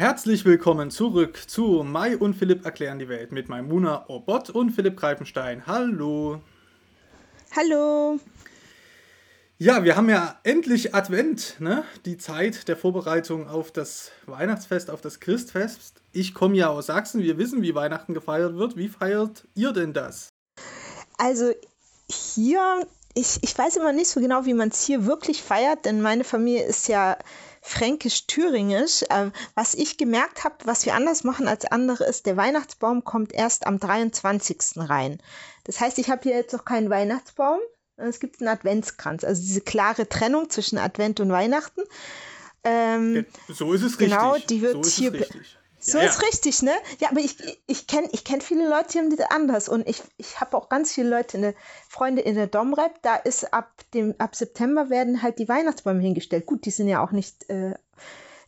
Herzlich willkommen zurück zu Mai und Philipp erklären die Welt mit Maimuna Obot und Philipp Greifenstein. Hallo. Hallo. Ja, wir haben ja endlich Advent, ne? Die Zeit der Vorbereitung auf das Weihnachtsfest, auf das Christfest. Ich komme ja aus Sachsen, wir wissen, wie Weihnachten gefeiert wird. Wie feiert ihr denn das? Also hier, ich, ich weiß immer nicht so genau, wie man es hier wirklich feiert, denn meine Familie ist ja fränkisch-thüringisch. Äh, was ich gemerkt habe, was wir anders machen als andere, ist, der Weihnachtsbaum kommt erst am 23. rein. Das heißt, ich habe hier jetzt noch keinen Weihnachtsbaum. Es gibt einen Adventskranz, also diese klare Trennung zwischen Advent und Weihnachten. Ähm, so ist es genau, richtig. Genau, die wird so hier. Richtig. So ja, ist ja. richtig, ne? Ja, aber ich, ich kenne ich kenn viele Leute, die haben das anders. Und ich, ich habe auch ganz viele Leute, in der, Freunde in der Domrep, da ist ab, dem, ab September werden halt die Weihnachtsbäume hingestellt. Gut, die sind ja auch nicht äh,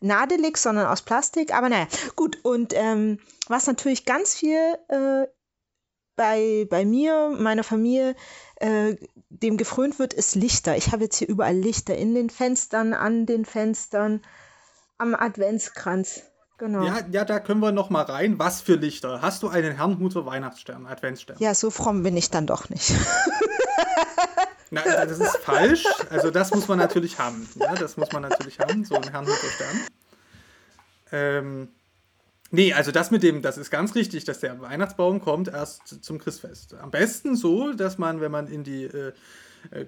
nadelig, sondern aus Plastik. Aber naja, gut. Und ähm, was natürlich ganz viel äh, bei, bei mir, meiner Familie, äh, dem gefrönt wird, ist Lichter. Ich habe jetzt hier überall Lichter in den Fenstern, an den Fenstern, am Adventskranz. Genau. Ja, ja, da können wir noch mal rein. Was für Lichter? Hast du einen Herrnhuter Weihnachtsstern, Adventsstern? Ja, so fromm bin ich dann doch nicht. Na, das ist falsch. Also das muss man natürlich haben. Ja, das muss man natürlich haben, so ein Herrnhuter Stern. Ähm, nee, also das mit dem, das ist ganz richtig, dass der Weihnachtsbaum kommt erst zum Christfest. Am besten so, dass man, wenn man in die äh,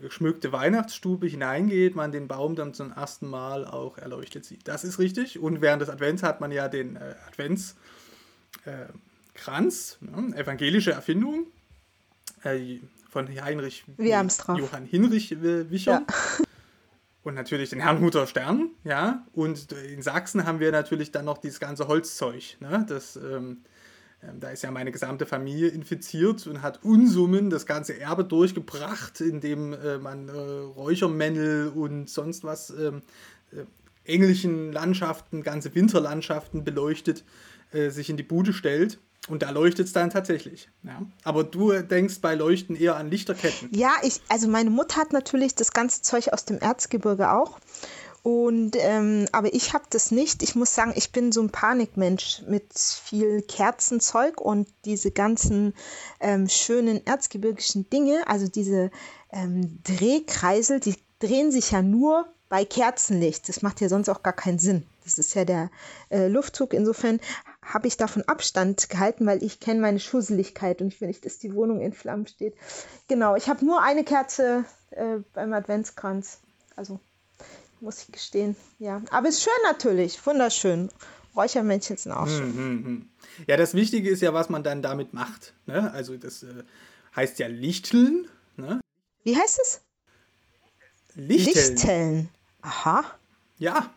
geschmückte Weihnachtsstube hineingeht, man den Baum dann zum ersten Mal auch erleuchtet sieht. Das ist richtig. Und während des Advents hat man ja den äh, Adventskranz, äh, ne? evangelische Erfindung äh, von Heinrich Johann Hinrich äh, Wicher. Ja. Und natürlich den Herrnhuter Stern, ja. Und in Sachsen haben wir natürlich dann noch dieses ganze Holzzeug, ne? Das ähm, da ist ja meine gesamte Familie infiziert und hat Unsummen das ganze Erbe durchgebracht, indem äh, man äh, Räuchermännel und sonst was ähm, äh, englischen Landschaften, ganze Winterlandschaften beleuchtet, äh, sich in die Bude stellt. Und da leuchtet es dann tatsächlich. Ja. Aber du denkst bei Leuchten eher an Lichterketten. Ja, ich, also meine Mutter hat natürlich das ganze Zeug aus dem Erzgebirge auch. Und ähm, aber ich habe das nicht. Ich muss sagen, ich bin so ein Panikmensch mit viel Kerzenzeug und diese ganzen ähm, schönen erzgebirgischen Dinge, also diese ähm, Drehkreisel, die drehen sich ja nur bei Kerzenlicht. Das macht ja sonst auch gar keinen Sinn. Das ist ja der äh, Luftzug. Insofern habe ich davon Abstand gehalten, weil ich kenne meine Schusseligkeit und ich will nicht, dass die Wohnung in Flammen steht. Genau, ich habe nur eine Kerze äh, beim Adventskranz. Also muss ich gestehen. Ja, aber es ist schön natürlich, wunderschön. Räuchermännchen sind auch schön. Hm, hm, Ja, das Wichtige ist ja, was man dann damit macht. Ne? Also das äh, heißt ja Lichteln. Ne? Wie heißt es? Lichteln. Lichteln. Aha. Ja.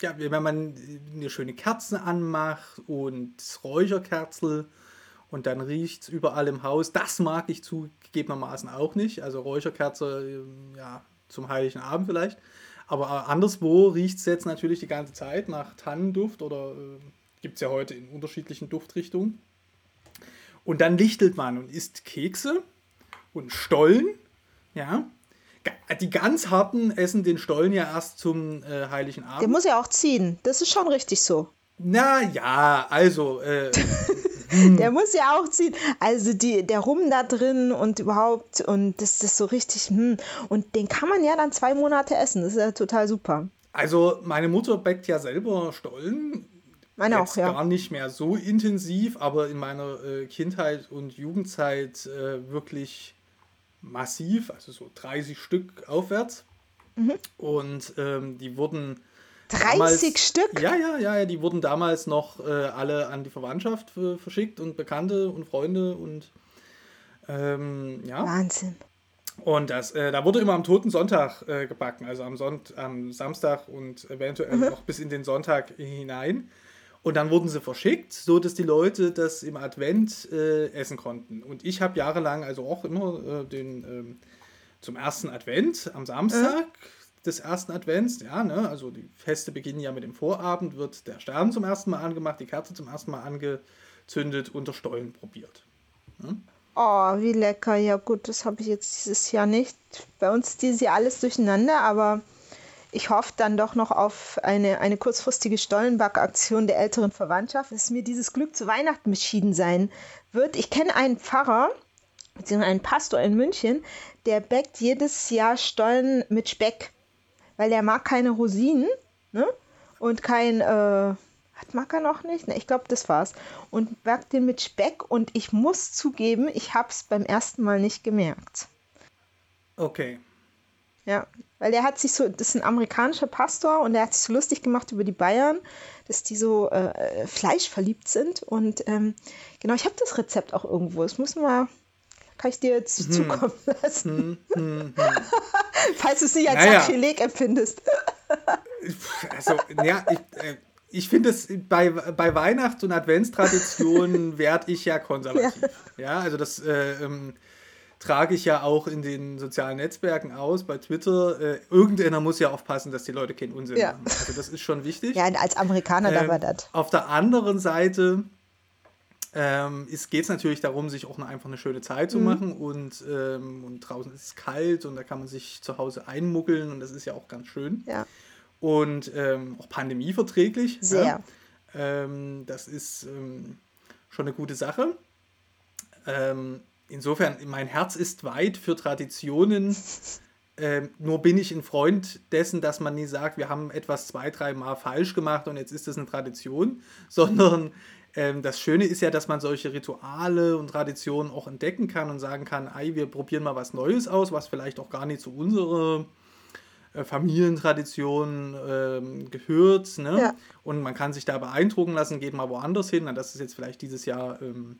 Ja, wenn man eine schöne Kerze anmacht und Räucherkerzel und dann riecht es überall im Haus. Das mag ich zugegebenermaßen auch nicht. Also Räucherkerze, ja, zum Heiligen Abend vielleicht. Aber anderswo riecht es jetzt natürlich die ganze Zeit nach Tannenduft oder äh, gibt es ja heute in unterschiedlichen Duftrichtungen. Und dann lichtelt man und isst Kekse und Stollen. Ja. Die ganz harten essen den Stollen ja erst zum äh, Heiligen Abend. Der muss ja auch ziehen. Das ist schon richtig so. Na ja, also äh, der muss ja auch ziehen. Also die, der Rum da drin und überhaupt und das ist so richtig, hm. und den kann man ja dann zwei Monate essen. Das ist ja total super. Also meine Mutter backt ja selber Stollen. Meine auch, ja. Gar nicht mehr so intensiv, aber in meiner äh, Kindheit und Jugendzeit äh, wirklich massiv, also so 30 Stück aufwärts. Mhm. Und ähm, die wurden 30 damals, Stück? Ja, ja, ja, die wurden damals noch äh, alle an die Verwandtschaft äh, verschickt und Bekannte und Freunde und ähm, ja. Wahnsinn. Und das, äh, da wurde immer am Toten Sonntag äh, gebacken, also am, Sonnt am Samstag und eventuell mhm. noch bis in den Sonntag hinein. Und dann wurden sie verschickt, so dass die Leute das im Advent äh, essen konnten. Und ich habe jahrelang also auch immer äh, den ähm, zum ersten Advent am Samstag mhm des ersten Advents, ja, ne, also die Feste beginnen ja mit dem Vorabend, wird der Stern zum ersten Mal angemacht, die Kerze zum ersten Mal angezündet und der Stollen probiert. Ne? Oh, wie lecker. Ja gut, das habe ich jetzt dieses Jahr nicht. Bei uns ist dieses Jahr alles durcheinander, aber ich hoffe dann doch noch auf eine, eine kurzfristige Stollenback-Aktion der älteren Verwandtschaft, dass mir dieses Glück zu Weihnachten beschieden sein wird. Ich kenne einen Pfarrer, beziehungsweise einen Pastor in München, der backt jedes Jahr Stollen mit Speck, weil er mag keine Rosinen ne? und kein, äh, hat mag er noch nicht? Ne, ich glaube, das war's. Und backt den mit Speck und ich muss zugeben, ich habe es beim ersten Mal nicht gemerkt. Okay. Ja, weil der hat sich so, das ist ein amerikanischer Pastor und der hat sich so lustig gemacht über die Bayern, dass die so äh, fleischverliebt sind. Und ähm, genau, ich habe das Rezept auch irgendwo. Das muss man kann ich dir jetzt hm. zukommen lassen. Hm, hm. Falls du es nicht als naja. Sakrileg empfindest. also, ja, ich, äh, ich finde es bei, bei Weihnachts- und Adventstraditionen werde ich ja konservativ. Ja, ja also das äh, ähm, trage ich ja auch in den sozialen Netzwerken aus, bei Twitter. Äh, irgendeiner muss ja aufpassen, dass die Leute keinen Unsinn ja. machen. Also das ist schon wichtig. Ja, als Amerikaner ähm, darf er das. Auf der anderen Seite ähm, geht es natürlich darum, sich auch einfach eine schöne Zeit zu mhm. machen und, ähm, und draußen ist es kalt und da kann man sich zu Hause einmuggeln und das ist ja auch ganz schön. Ja. Und ähm, auch pandemieverträglich. Sehr. Ja? Ähm, das ist ähm, schon eine gute Sache. Ähm, insofern, mein Herz ist weit für Traditionen. Ähm, nur bin ich ein Freund dessen, dass man nie sagt, wir haben etwas zwei, dreimal falsch gemacht und jetzt ist das eine Tradition, sondern das Schöne ist ja, dass man solche Rituale und Traditionen auch entdecken kann und sagen kann, ey, wir probieren mal was Neues aus, was vielleicht auch gar nicht zu unserer äh, Familientradition ähm, gehört. Ne? Ja. Und man kann sich da beeindrucken lassen, geht mal woanders hin. Na, das ist jetzt vielleicht dieses Jahr ähm,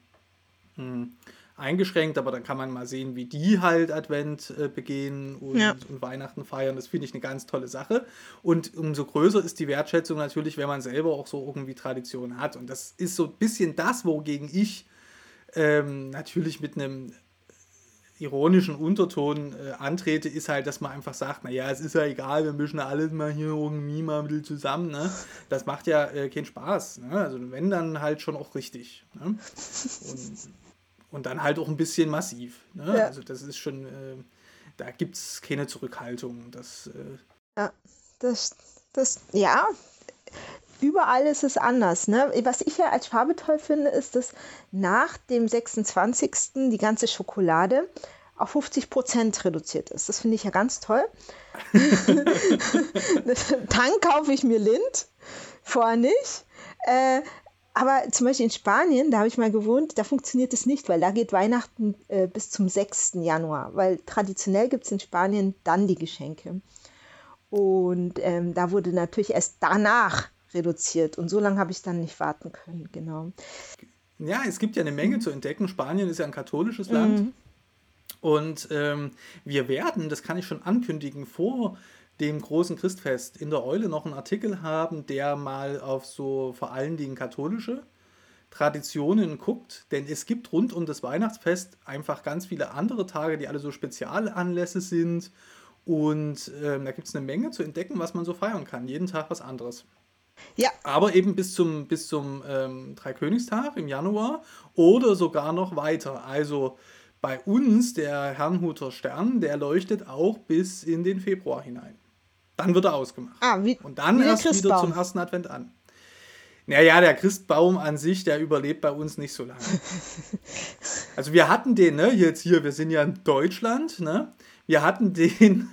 hm, eingeschränkt, aber dann kann man mal sehen, wie die halt Advent äh, begehen und, ja. und, Weihnachten feiern. Das finde ich eine ganz tolle Sache. Und umso größer ist die Wertschätzung natürlich, wenn man selber auch so irgendwie Tradition hat. Und das ist so ein bisschen das, wogegen ich ähm, natürlich mit einem ironischen Unterton äh, antrete, ist halt, dass man einfach sagt, naja, es ist ja egal, wir mischen alles mal hier irgendwie mal ein bisschen zusammen. Ne? Das macht ja äh, keinen Spaß. Ne? Also wenn, dann halt schon auch richtig. Ne? Und und dann halt auch ein bisschen massiv. Ne? Ja. Also das ist schon, äh, da gibt es keine Zurückhaltung. Das, äh ja, das, das, ja, überall ist es anders. Ne? Was ich ja als Farbe toll finde, ist, dass nach dem 26. die ganze Schokolade auf 50 Prozent reduziert ist. Das finde ich ja ganz toll. Dann kaufe ich mir Lind, vorher nicht. Äh, aber zum Beispiel in Spanien, da habe ich mal gewohnt, da funktioniert es nicht, weil da geht Weihnachten äh, bis zum 6. Januar, weil traditionell gibt es in Spanien dann die Geschenke. Und ähm, da wurde natürlich erst danach reduziert und so lange habe ich dann nicht warten können, genau. Ja, es gibt ja eine Menge zu entdecken. Spanien ist ja ein katholisches Land. Mhm. Und ähm, wir werden, das kann ich schon ankündigen, vor dem großen Christfest in der Eule noch einen Artikel haben, der mal auf so vor allen Dingen katholische Traditionen guckt, denn es gibt rund um das Weihnachtsfest einfach ganz viele andere Tage, die alle so Spezialanlässe sind und äh, da gibt es eine Menge zu entdecken, was man so feiern kann. Jeden Tag was anderes. Ja. Aber eben bis zum, bis zum ähm, Dreikönigstag im Januar oder sogar noch weiter. Also bei uns, der Herrnhuter Stern, der leuchtet auch bis in den Februar hinein. Dann wird er ausgemacht. Ah, wie, und dann erst wieder zum ersten Advent an. Naja, der Christbaum an sich, der überlebt bei uns nicht so lange. Also wir hatten den, ne, jetzt hier, wir sind ja in Deutschland, ne? Wir hatten den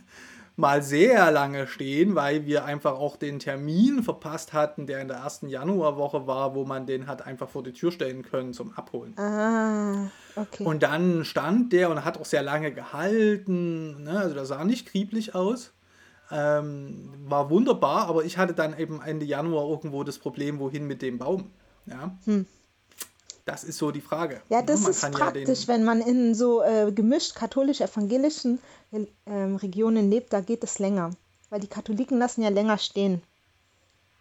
mal sehr lange stehen, weil wir einfach auch den Termin verpasst hatten, der in der ersten Januarwoche war, wo man den hat einfach vor die Tür stellen können zum Abholen. Ah, okay. Und dann stand der und hat auch sehr lange gehalten, ne? also das sah nicht krieblich aus. Ähm, war wunderbar, aber ich hatte dann eben Ende Januar irgendwo das Problem, wohin mit dem Baum. Ja. Hm. Das ist so die Frage. Ja, das man ist praktisch, ja wenn man in so äh, gemischt katholisch-evangelischen äh, Regionen lebt, da geht es länger. Weil die Katholiken lassen ja länger stehen.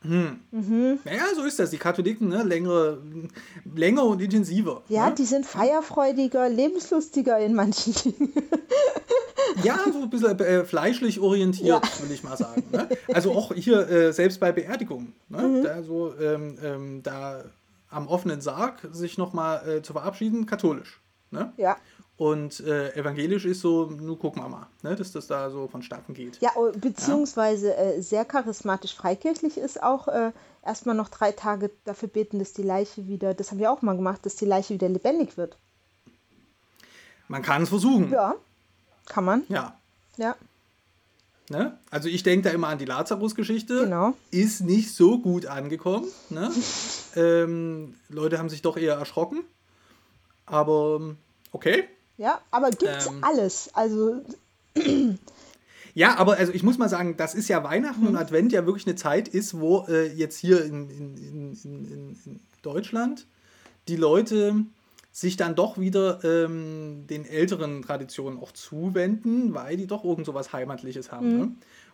Hm. Mhm. Naja, so ist das. Die Katholiken, ne? längere, länger und intensiver. Ja, ne? die sind feierfreudiger, lebenslustiger in manchen Dingen. ja, so ein bisschen äh, fleischlich orientiert, ja. würde ich mal sagen. Ne? Also auch hier, äh, selbst bei Beerdigungen, ne? Mhm. da, so, ähm, ähm, da am offenen Sarg sich nochmal äh, zu verabschieden, katholisch. Ne? Ja. Und äh, evangelisch ist so, nun gucken wir mal, ne, dass das da so vonstatten geht. Ja, oh, beziehungsweise ja. Äh, sehr charismatisch freikirchlich ist auch äh, erstmal noch drei Tage dafür beten, dass die Leiche wieder, das haben wir auch mal gemacht, dass die Leiche wieder lebendig wird. Man kann es versuchen. Ja, kann man. Ja. Ja. Ne? Also ich denke da immer an die Lazarus-Geschichte. Genau. Ist nicht so gut angekommen. Ne? ähm, Leute haben sich doch eher erschrocken. Aber okay. Ja, aber gibt's ähm, alles. Also. Ja, aber also ich muss mal sagen, das ist ja Weihnachten mhm. und Advent ja wirklich eine Zeit ist, wo äh, jetzt hier in, in, in, in, Deutschland die Leute sich dann doch wieder ähm, den älteren Traditionen auch zuwenden, weil die doch irgend so was Heimatliches haben. Mhm. Ne?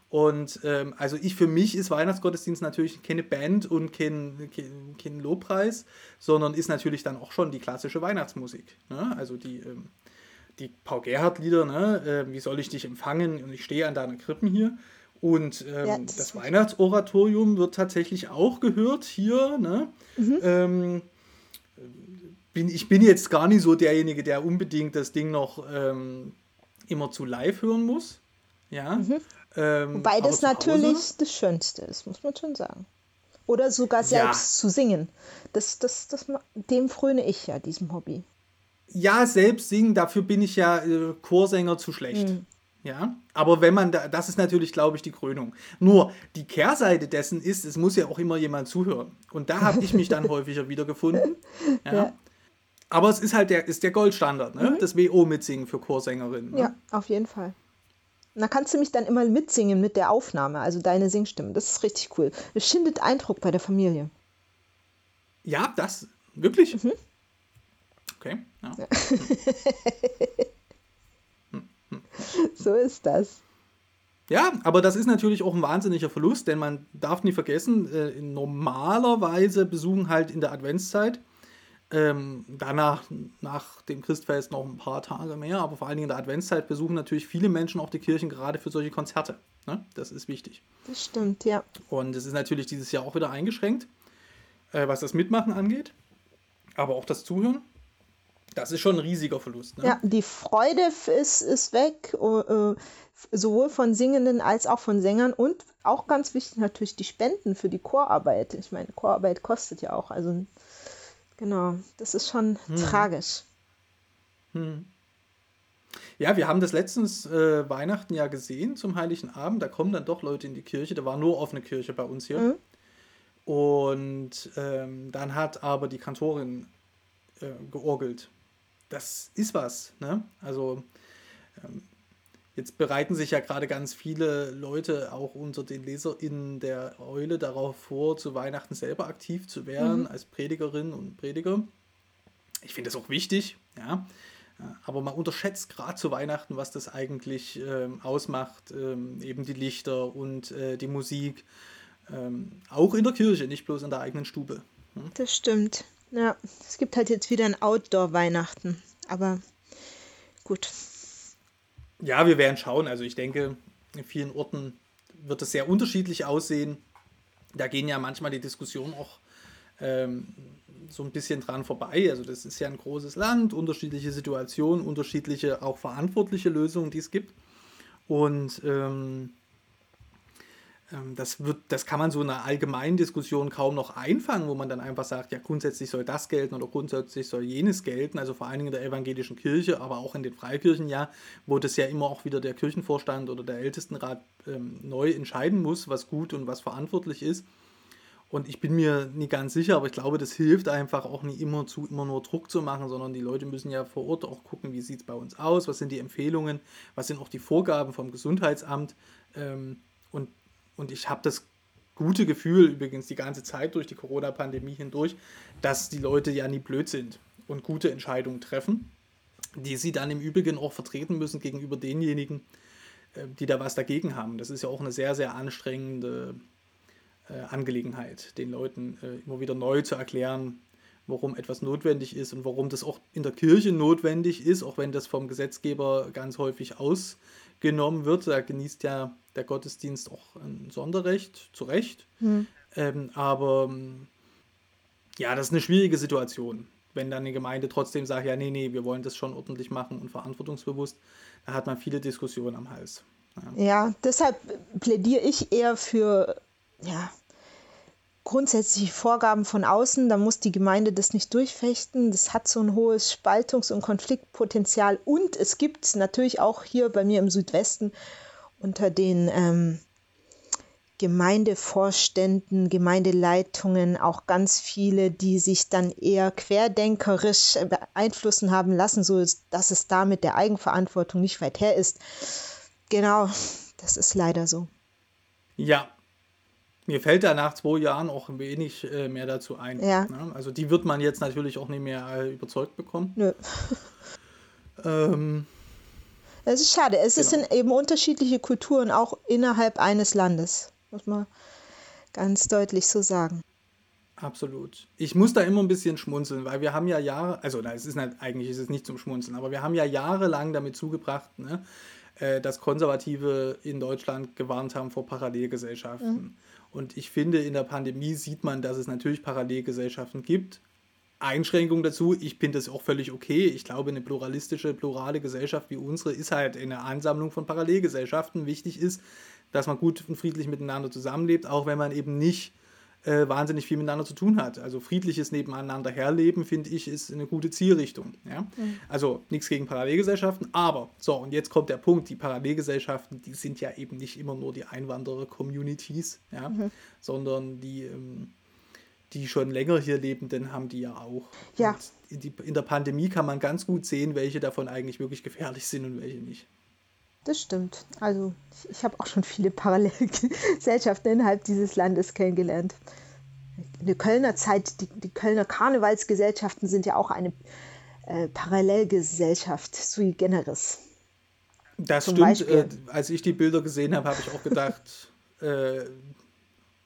Und ähm, also ich für mich ist Weihnachtsgottesdienst natürlich keine Band und kein, kein, kein Lobpreis, sondern ist natürlich dann auch schon die klassische Weihnachtsmusik. Ne? Also die ähm, die Paul Gerhardt-Lieder, ne? Äh, wie soll ich dich empfangen und ich stehe an deiner Krippen hier. Und ähm, ja, das, das Weihnachtsoratorium wird tatsächlich auch gehört hier. Ne? Mhm. Bin, ich bin jetzt gar nicht so derjenige, der unbedingt das Ding noch ähm, immer zu live hören muss. Ja. Mhm. Ähm, Wobei das natürlich das Schönste ist, muss man schon sagen. Oder sogar selbst ja. zu singen. Das, das, das, dem fröne ich ja, diesem Hobby ja, selbst singen, dafür bin ich ja äh, Chorsänger zu schlecht. Mhm. Ja, aber wenn man da, das ist natürlich, glaube ich, die Krönung. Nur die Kehrseite dessen ist, es muss ja auch immer jemand zuhören. Und da habe ich mich dann häufiger wiedergefunden. Ja. ja. Aber es ist halt der, ist der Goldstandard, ne? Mhm. das WO mitsingen für Chorsängerinnen. Ne? Ja, auf jeden Fall. Und da kannst du mich dann immer mitsingen mit der Aufnahme, also deine Singstimme. Das ist richtig cool. Es schindet Eindruck bei der Familie. Ja, das, wirklich? Mhm. Okay. Ja. so ist das. Ja, aber das ist natürlich auch ein wahnsinniger Verlust, denn man darf nie vergessen, äh, normalerweise besuchen halt in der Adventszeit, ähm, danach nach dem Christfest noch ein paar Tage mehr, aber vor allen Dingen in der Adventszeit besuchen natürlich viele Menschen auch die Kirchen gerade für solche Konzerte. Ne? Das ist wichtig. Das stimmt, ja. Und es ist natürlich dieses Jahr auch wieder eingeschränkt, äh, was das Mitmachen angeht, aber auch das Zuhören. Das ist schon ein riesiger Verlust. Ne? Ja, die Freude ist, ist weg, äh, sowohl von Singenden als auch von Sängern und auch ganz wichtig natürlich die Spenden für die Chorarbeit. Ich meine, Chorarbeit kostet ja auch. Also genau, das ist schon hm. tragisch. Hm. Ja, wir haben das letztens äh, Weihnachten ja gesehen zum Heiligen Abend. Da kommen dann doch Leute in die Kirche. Da war nur offene Kirche bei uns hier. Mhm. Und ähm, dann hat aber die Kantorin äh, georgelt das ist was. Ne? Also ähm, jetzt bereiten sich ja gerade ganz viele Leute auch unter den LeserInnen der Eule darauf vor, zu Weihnachten selber aktiv zu werden mhm. als Predigerin und Prediger. Ich finde das auch wichtig, ja. Aber man unterschätzt gerade zu Weihnachten, was das eigentlich ähm, ausmacht. Ähm, eben die Lichter und äh, die Musik. Ähm, auch in der Kirche, nicht bloß in der eigenen Stube. Hm? Das stimmt. Ja, es gibt halt jetzt wieder ein Outdoor-Weihnachten. Aber gut. Ja, wir werden schauen. Also ich denke, in vielen Orten wird es sehr unterschiedlich aussehen. Da gehen ja manchmal die Diskussionen auch ähm, so ein bisschen dran vorbei. Also das ist ja ein großes Land, unterschiedliche Situationen, unterschiedliche auch verantwortliche Lösungen, die es gibt. Und ähm, das, wird, das kann man so in einer allgemeinen Diskussion kaum noch einfangen, wo man dann einfach sagt, ja, grundsätzlich soll das gelten oder grundsätzlich soll jenes gelten, also vor allen Dingen in der evangelischen Kirche, aber auch in den Freikirchen ja, wo das ja immer auch wieder der Kirchenvorstand oder der Ältestenrat ähm, neu entscheiden muss, was gut und was verantwortlich ist. Und ich bin mir nicht ganz sicher, aber ich glaube, das hilft einfach auch nicht immer zu, immer nur Druck zu machen, sondern die Leute müssen ja vor Ort auch gucken, wie sieht es bei uns aus, was sind die Empfehlungen, was sind auch die Vorgaben vom Gesundheitsamt. Ähm, und und ich habe das gute Gefühl, übrigens die ganze Zeit durch die Corona-Pandemie hindurch, dass die Leute ja nie blöd sind und gute Entscheidungen treffen, die sie dann im Übrigen auch vertreten müssen gegenüber denjenigen, äh, die da was dagegen haben. Das ist ja auch eine sehr, sehr anstrengende äh, Angelegenheit, den Leuten äh, immer wieder neu zu erklären, warum etwas notwendig ist und warum das auch in der Kirche notwendig ist, auch wenn das vom Gesetzgeber ganz häufig ausgenommen wird. Da genießt ja der Gottesdienst auch ein Sonderrecht, zu Recht. Mhm. Ähm, aber ja, das ist eine schwierige Situation, wenn dann eine Gemeinde trotzdem sagt, ja, nee, nee, wir wollen das schon ordentlich machen und verantwortungsbewusst, da hat man viele Diskussionen am Hals. Ja, ja deshalb plädiere ich eher für, ja, grundsätzliche Vorgaben von außen, da muss die Gemeinde das nicht durchfechten. Das hat so ein hohes Spaltungs- und Konfliktpotenzial. Und es gibt natürlich auch hier bei mir im Südwesten unter den ähm, Gemeindevorständen, Gemeindeleitungen auch ganz viele, die sich dann eher querdenkerisch beeinflussen haben lassen, so dass es da mit der Eigenverantwortung nicht weit her ist. Genau, das ist leider so. Ja, mir fällt da nach zwei Jahren auch wenig äh, mehr dazu ein. Ja. Ne? Also die wird man jetzt natürlich auch nicht mehr äh, überzeugt bekommen. Nö. ähm, das ist schade. Es genau. sind eben unterschiedliche Kulturen auch innerhalb eines Landes, muss man ganz deutlich so sagen. Absolut. Ich muss da immer ein bisschen schmunzeln, weil wir haben ja Jahre, also na, es ist nicht, eigentlich ist es nicht zum Schmunzeln, aber wir haben ja jahrelang damit zugebracht, ne, äh, dass Konservative in Deutschland gewarnt haben vor Parallelgesellschaften. Mhm. Und ich finde, in der Pandemie sieht man, dass es natürlich Parallelgesellschaften gibt. Einschränkung dazu, ich finde das auch völlig okay. Ich glaube, eine pluralistische, plurale Gesellschaft wie unsere ist halt eine Ansammlung von Parallelgesellschaften. Wichtig ist, dass man gut und friedlich miteinander zusammenlebt, auch wenn man eben nicht äh, wahnsinnig viel miteinander zu tun hat. Also friedliches Nebeneinander herleben, finde ich, ist eine gute Zielrichtung. Ja? Mhm. Also nichts gegen Parallelgesellschaften, aber so, und jetzt kommt der Punkt, die Parallelgesellschaften, die sind ja eben nicht immer nur die Einwanderer-Communities, ja? Mhm. sondern die, ähm, die schon länger hier lebenden haben die ja auch. Ja. In, die, in der Pandemie kann man ganz gut sehen, welche davon eigentlich wirklich gefährlich sind und welche nicht. Das stimmt. Also ich, ich habe auch schon viele Parallelgesellschaften innerhalb dieses Landes kennengelernt. In der Kölner Zeit, die, die Kölner Karnevalsgesellschaften sind ja auch eine äh, Parallelgesellschaft sui generis. Das stimmt. Äh, als ich die Bilder gesehen habe, habe ich auch gedacht, äh,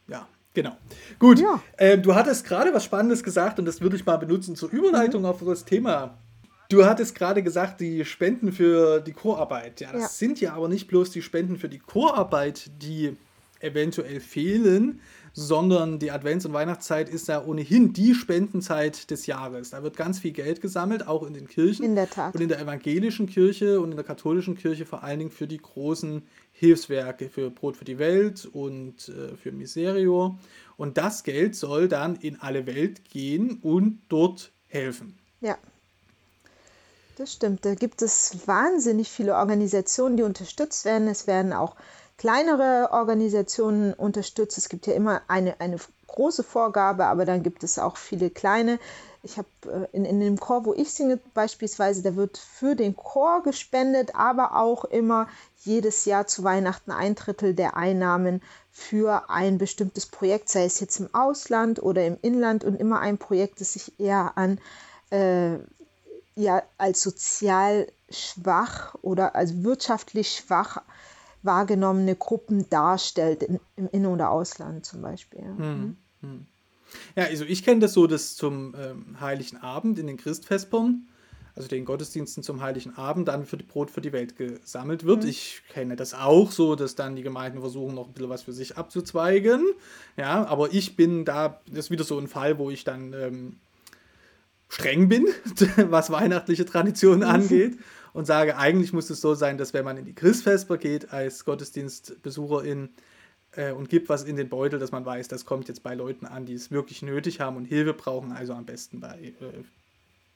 ja, genau. Gut, ja. Ähm, du hattest gerade was Spannendes gesagt und das würde ich mal benutzen zur Überleitung mhm. auf das Thema Du hattest gerade gesagt, die Spenden für die Chorarbeit. Ja, das ja. sind ja aber nicht bloß die Spenden für die Chorarbeit, die eventuell fehlen, sondern die Advents- und Weihnachtszeit ist ja ohnehin die Spendenzeit des Jahres. Da wird ganz viel Geld gesammelt, auch in den Kirchen. In der Tat. Und in der evangelischen Kirche und in der katholischen Kirche vor allen Dingen für die großen Hilfswerke, für Brot für die Welt und äh, für Miserio. Und das Geld soll dann in alle Welt gehen und dort helfen. Ja. Das stimmt. Da gibt es wahnsinnig viele Organisationen, die unterstützt werden. Es werden auch kleinere Organisationen unterstützt. Es gibt ja immer eine, eine große Vorgabe, aber dann gibt es auch viele kleine. Ich habe äh, in, in dem Chor, wo ich singe beispielsweise, da wird für den Chor gespendet, aber auch immer jedes Jahr zu Weihnachten ein Drittel der Einnahmen für ein bestimmtes Projekt, sei es jetzt im Ausland oder im Inland und immer ein Projekt, das sich eher an äh, ja als sozial schwach oder als wirtschaftlich schwach wahrgenommene Gruppen darstellt, in, im In- oder Ausland zum Beispiel. Hm, hm. Ja, also ich kenne das so, dass zum ähm, Heiligen Abend in den Christfestern, also den Gottesdiensten zum Heiligen Abend, dann für die Brot für die Welt gesammelt wird. Mhm. Ich kenne das auch so, dass dann die Gemeinden versuchen, noch ein bisschen was für sich abzuzweigen. Ja, aber ich bin da, das ist wieder so ein Fall, wo ich dann ähm, streng bin, was weihnachtliche Traditionen mhm. angeht und sage, eigentlich muss es so sein, dass wenn man in die Christfesper geht als Gottesdienstbesucherin äh, und gibt was in den Beutel, dass man weiß, das kommt jetzt bei Leuten an, die es wirklich nötig haben und Hilfe brauchen, also am besten bei äh,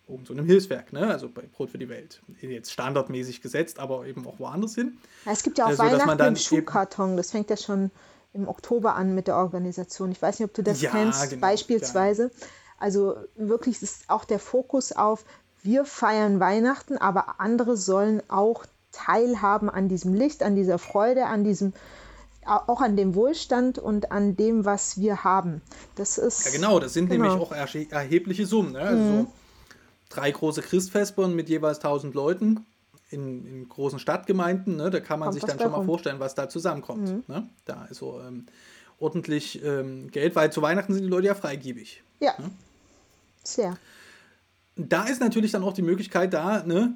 um so einem Hilfswerk, ne? also bei Brot für die Welt. Jetzt standardmäßig gesetzt, aber eben auch woanders hin. Ja, es gibt ja auch also, Weihnachten im Schuhkarton, das fängt ja schon im Oktober an mit der Organisation. Ich weiß nicht, ob du das ja, kennst, genau, beispielsweise. Klar also wirklich ist auch der Fokus auf, wir feiern Weihnachten, aber andere sollen auch teilhaben an diesem Licht, an dieser Freude, an diesem auch an dem Wohlstand und an dem, was wir haben. Das ist ja genau, das sind genau. nämlich auch erhebliche Summen. Ne? Also mhm. so drei große Christfestern mit jeweils 1000 Leuten in, in großen Stadtgemeinden. Ne? Da kann man Kommt sich dann schon mal vorstellen, was da zusammenkommt. Mhm. Ne? Da ist so ähm, ordentlich ähm, Geld, weil zu Weihnachten sind die Leute ja freigebig. Ja. Sehr. Da ist natürlich dann auch die Möglichkeit da, ne,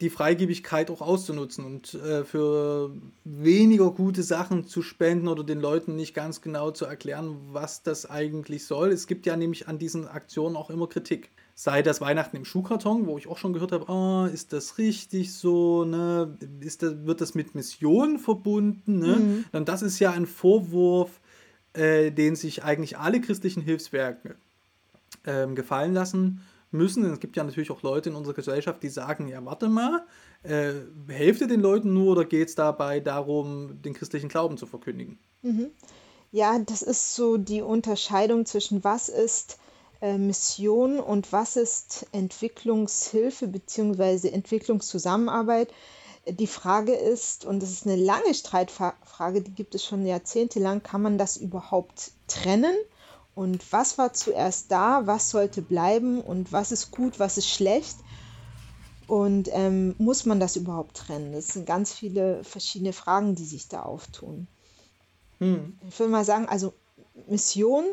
die Freigebigkeit auch auszunutzen und äh, für weniger gute Sachen zu spenden oder den Leuten nicht ganz genau zu erklären, was das eigentlich soll. Es gibt ja nämlich an diesen Aktionen auch immer Kritik. sei das Weihnachten im Schuhkarton, wo ich auch schon gehört habe, oh, ist das richtig so, ne? Ist das, wird das mit Mission verbunden? Ne? Mhm. Und das ist ja ein Vorwurf, äh, den sich eigentlich alle christlichen Hilfswerke äh, gefallen lassen müssen. Es gibt ja natürlich auch Leute in unserer Gesellschaft, die sagen, ja, warte mal, äh, helft ihr den Leuten nur oder geht es dabei darum, den christlichen Glauben zu verkündigen? Mhm. Ja, das ist so die Unterscheidung zwischen was ist äh, Mission und was ist Entwicklungshilfe bzw. Entwicklungszusammenarbeit. Die Frage ist, und das ist eine lange Streitfrage, die gibt es schon jahrzehntelang, kann man das überhaupt trennen? Und was war zuerst da, was sollte bleiben und was ist gut, was ist schlecht? Und ähm, muss man das überhaupt trennen? Das sind ganz viele verschiedene Fragen, die sich da auftun. Hm. Ich würde mal sagen, also Mission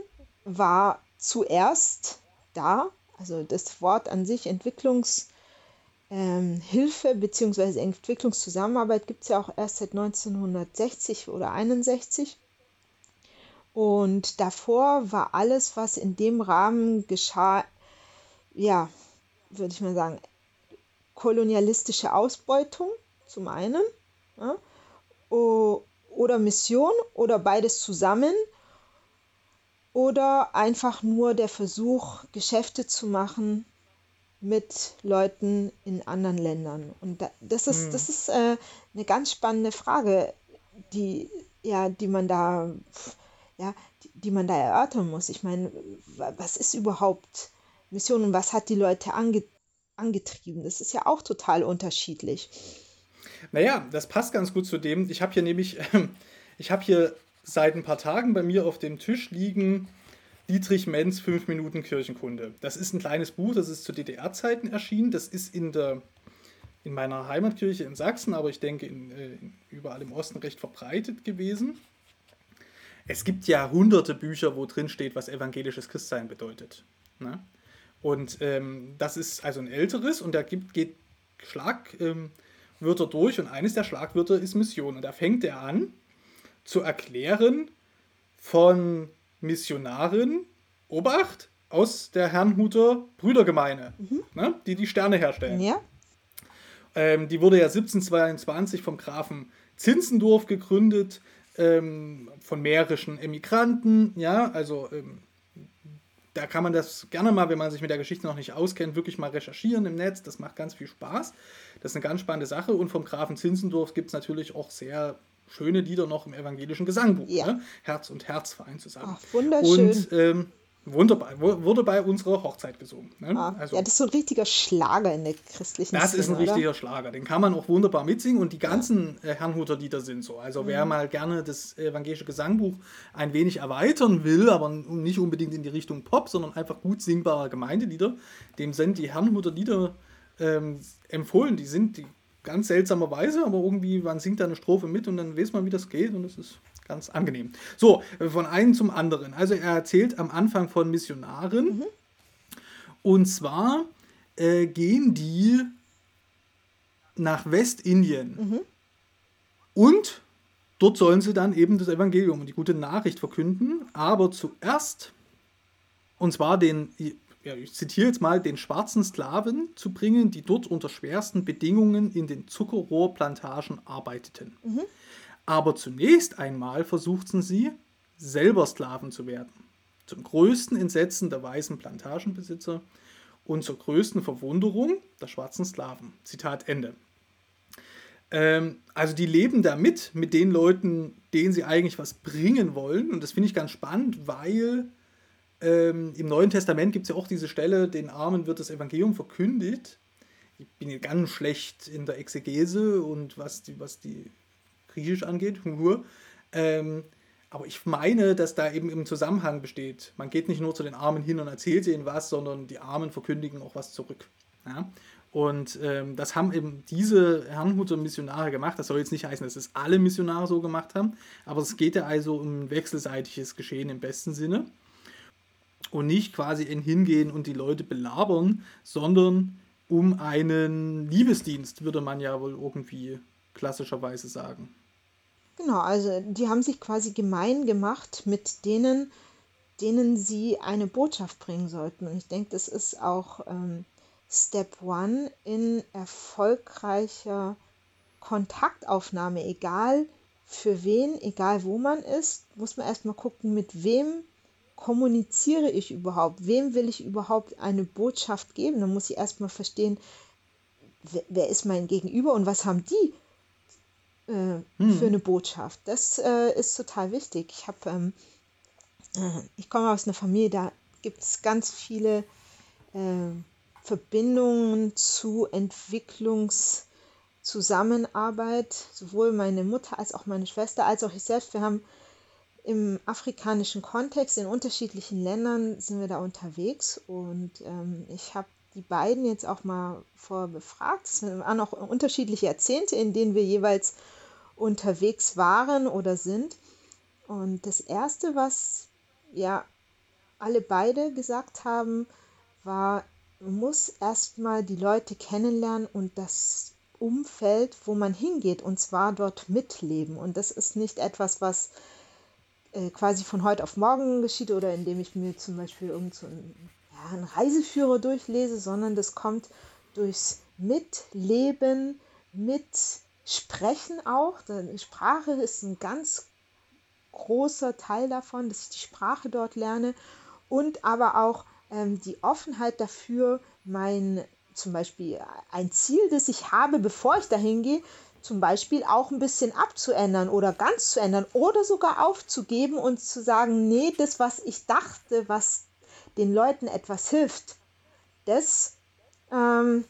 war zuerst da. Also das Wort an sich, Entwicklungshilfe ähm, bzw. Entwicklungszusammenarbeit gibt es ja auch erst seit 1960 oder 61. Und davor war alles, was in dem Rahmen geschah, ja, würde ich mal sagen, kolonialistische Ausbeutung zum einen ja, oder Mission oder beides zusammen oder einfach nur der Versuch, Geschäfte zu machen mit Leuten in anderen Ländern. Und das ist, hm. das ist äh, eine ganz spannende Frage, die, ja, die man da, ja, die, die man da erörtern muss. Ich meine, was ist überhaupt Mission und was hat die Leute ange, angetrieben? Das ist ja auch total unterschiedlich. Naja, das passt ganz gut zu dem. Ich habe hier nämlich, äh, ich habe hier seit ein paar Tagen bei mir auf dem Tisch liegen Dietrich Menz 5 Minuten Kirchenkunde. Das ist ein kleines Buch, das ist zu DDR-Zeiten erschienen. Das ist in, der, in meiner Heimatkirche in Sachsen, aber ich denke in, in, äh, überall im Osten recht verbreitet gewesen. Es gibt ja hunderte Bücher, wo drin steht, was evangelisches Christsein bedeutet. Ne? Und ähm, das ist also ein älteres und da gibt, geht Schlagwörter ähm, durch und eines der Schlagwörter ist Mission. Und da fängt er an zu erklären von Missionaren, Obacht, aus der Herrnhuter Brüdergemeine, mhm. ne, die die Sterne herstellen. Ja. Ähm, die wurde ja 1722 vom Grafen Zinzendorf gegründet, ähm, von mährischen Emigranten, ja, also ähm, da kann man das gerne mal, wenn man sich mit der Geschichte noch nicht auskennt, wirklich mal recherchieren im Netz. Das macht ganz viel Spaß. Das ist eine ganz spannende Sache. Und vom Grafen Zinzendorf gibt es natürlich auch sehr schöne Lieder noch im evangelischen Gesangbuch. Ja. Ne? Herz und Herz vereint zusammen. Ach, wunderschön. Und ähm, wunderbar, wurde bei unserer Hochzeit gesungen. Ne? Ah, also, ja, das ist so ein richtiger Schlager in der christlichen Das Szene, ist ein richtiger Schlager. Den kann man auch wunderbar mitsingen und die ganzen äh, Herrnhuter Lieder sind so. Also mhm. wer mal gerne das evangelische Gesangbuch ein wenig erweitern will, aber nicht unbedingt in die Richtung Pop, sondern einfach gut singbare Gemeindelieder, dem sind die Herrnhuter Lieder ähm, empfohlen. Die sind, die ganz seltsamerweise, aber irgendwie, man singt da eine Strophe mit und dann weiß man, wie das geht und es ist ganz angenehm. So, von einem zum anderen. Also er erzählt am Anfang von Missionaren mhm. und zwar äh, gehen die nach Westindien mhm. und dort sollen sie dann eben das Evangelium und die gute Nachricht verkünden, aber zuerst und zwar den ja, ich zitiere jetzt mal, den schwarzen Sklaven zu bringen, die dort unter schwersten Bedingungen in den Zuckerrohrplantagen arbeiteten. Mhm. Aber zunächst einmal versuchten sie, selber Sklaven zu werden. Zum größten Entsetzen der weißen Plantagenbesitzer und zur größten Verwunderung der schwarzen Sklaven. Zitat Ende. Ähm, also die leben da mit, mit den Leuten, denen sie eigentlich was bringen wollen. Und das finde ich ganz spannend, weil ähm, Im Neuen Testament gibt es ja auch diese Stelle, den Armen wird das Evangelium verkündigt. Ich bin hier ganz schlecht in der Exegese und was die, was die Griechisch angeht. Ähm, aber ich meine, dass da eben im Zusammenhang besteht. Man geht nicht nur zu den Armen hin und erzählt ihnen was, sondern die Armen verkündigen auch was zurück. Ja? Und ähm, das haben eben diese Herrnhuter Missionare gemacht. Das soll jetzt nicht heißen, dass es alle Missionare so gemacht haben, aber es geht ja also um wechselseitiges Geschehen im besten Sinne und nicht quasi in hingehen und die Leute belabern, sondern um einen Liebesdienst, würde man ja wohl irgendwie klassischerweise sagen. Genau, also die haben sich quasi gemein gemacht mit denen, denen sie eine Botschaft bringen sollten. Und ich denke, das ist auch ähm, Step One in erfolgreicher Kontaktaufnahme, egal für wen, egal wo man ist, muss man erstmal gucken, mit wem kommuniziere ich überhaupt, wem will ich überhaupt eine Botschaft geben. Dann muss ich erstmal verstehen, wer, wer ist mein Gegenüber und was haben die äh, hm. für eine Botschaft. Das äh, ist total wichtig. Ich habe, ähm, äh, ich komme aus einer Familie, da gibt es ganz viele äh, Verbindungen zu Entwicklungszusammenarbeit. Sowohl meine Mutter als auch meine Schwester als auch ich selbst. Wir haben im afrikanischen Kontext in unterschiedlichen Ländern sind wir da unterwegs und ähm, ich habe die beiden jetzt auch mal vorbefragt. Es waren auch unterschiedliche Jahrzehnte, in denen wir jeweils unterwegs waren oder sind. Und das Erste, was ja alle beide gesagt haben, war, man muss erstmal die Leute kennenlernen und das Umfeld, wo man hingeht, und zwar dort mitleben. Und das ist nicht etwas, was äh, quasi von heute auf morgen geschieht oder indem ich mir zum Beispiel irgendeinen so ja, einen Reiseführer durchlese, sondern das kommt durchs Mitleben, mit Sprechen auch. Die Sprache ist ein ganz großer Teil davon, dass ich die Sprache dort lerne und aber auch ähm, die Offenheit dafür, mein zum Beispiel ein Ziel, das ich habe, bevor ich dahin gehe, zum Beispiel auch ein bisschen abzuändern oder ganz zu ändern oder sogar aufzugeben und zu sagen, nee, das, was ich dachte, was den Leuten etwas hilft, das ähm,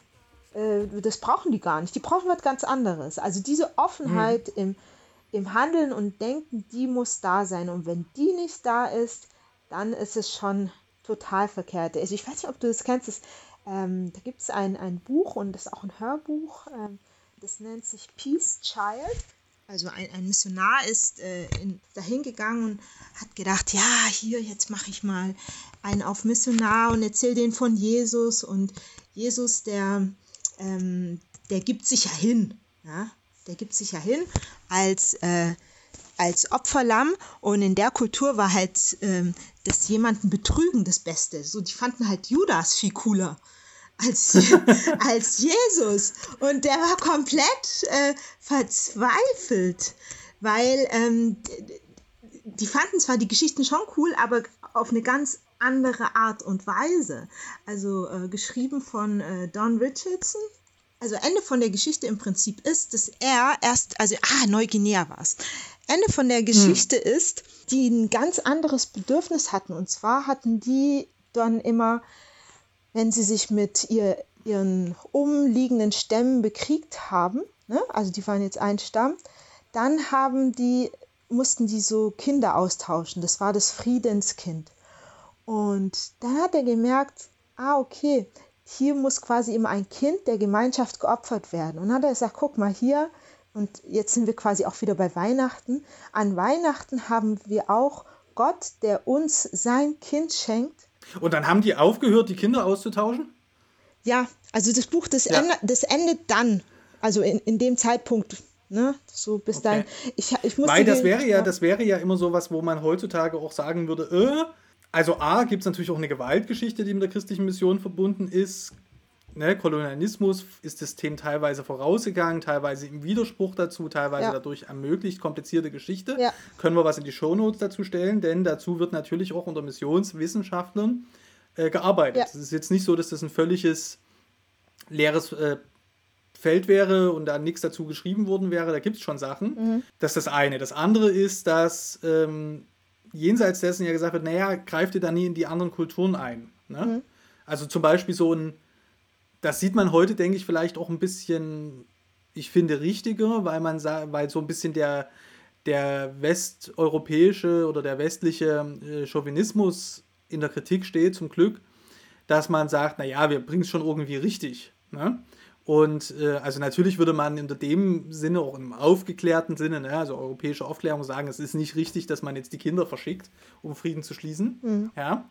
äh, das brauchen die gar nicht. Die brauchen was ganz anderes. Also diese Offenheit mhm. im, im Handeln und Denken, die muss da sein. Und wenn die nicht da ist, dann ist es schon total verkehrt. Also ich weiß nicht, ob du das kennst. Das, ähm, da gibt es ein, ein Buch und das ist auch ein Hörbuch. Ähm, das nennt sich Peace Child. Also ein, ein Missionar ist äh, in, dahin gegangen und hat gedacht, ja, hier, jetzt mache ich mal einen auf Missionar und erzähle den von Jesus. Und Jesus, der ähm, der gibt sich ja hin. Ja? Der gibt sich ja hin als, äh, als Opferlamm und in der Kultur war halt ähm, das jemanden betrügen das Beste. So, die fanden halt Judas viel cooler als, als Jesus. Und der war komplett äh, verzweifelt, weil ähm, die fanden zwar die Geschichten schon cool, aber auf eine ganz andere Art und Weise. Also äh, geschrieben von äh, Don Richardson. Also Ende von der Geschichte im Prinzip ist, dass er erst, also, ah, Neuguinea war es. Ende von der Geschichte hm. ist, die ein ganz anderes Bedürfnis hatten. Und zwar hatten die dann immer, wenn sie sich mit ihr, ihren umliegenden Stämmen bekriegt haben, ne? also die waren jetzt ein Stamm, dann haben die, mussten die so Kinder austauschen. Das war das Friedenskind. Und dann hat er gemerkt, ah, okay, hier muss quasi immer ein Kind der Gemeinschaft geopfert werden. Und dann hat er gesagt, guck mal hier, und jetzt sind wir quasi auch wieder bei Weihnachten. An Weihnachten haben wir auch Gott, der uns sein Kind schenkt. Und dann haben die aufgehört, die Kinder auszutauschen? Ja, also das Buch, das, ja. endet, das endet dann, also in, in dem Zeitpunkt, Ne? So bis okay. dann. Ich, ich Weil das wäre ja, das wäre ja immer so was, wo man heutzutage auch sagen würde, äh, also A gibt es natürlich auch eine Gewaltgeschichte, die mit der christlichen Mission verbunden ist. Ne, Kolonialismus ist das Thema teilweise vorausgegangen, teilweise im Widerspruch dazu, teilweise ja. dadurch ermöglicht, komplizierte Geschichte. Ja. Können wir was in die Shownotes dazu stellen, denn dazu wird natürlich auch unter Missionswissenschaftlern äh, gearbeitet. Es ist jetzt nicht so, dass das ein völliges leeres äh, Feld wäre und da nichts dazu geschrieben worden wäre. Da gibt es schon Sachen. Mhm. Das ist das eine. Das andere ist, dass ähm, jenseits dessen ja gesagt wird, naja, greift ihr da nie in die anderen Kulturen ein. Ne? Mhm. Also zum Beispiel so ein, das sieht man heute, denke ich, vielleicht auch ein bisschen, ich finde, richtiger, weil man weil so ein bisschen der, der westeuropäische oder der westliche äh, Chauvinismus in der Kritik steht, zum Glück, dass man sagt, naja, wir bringen es schon irgendwie richtig. Ne? Und äh, also natürlich würde man in dem Sinne, auch im aufgeklärten Sinne, ne, also europäische Aufklärung sagen, es ist nicht richtig, dass man jetzt die Kinder verschickt, um Frieden zu schließen. Mhm. Ja.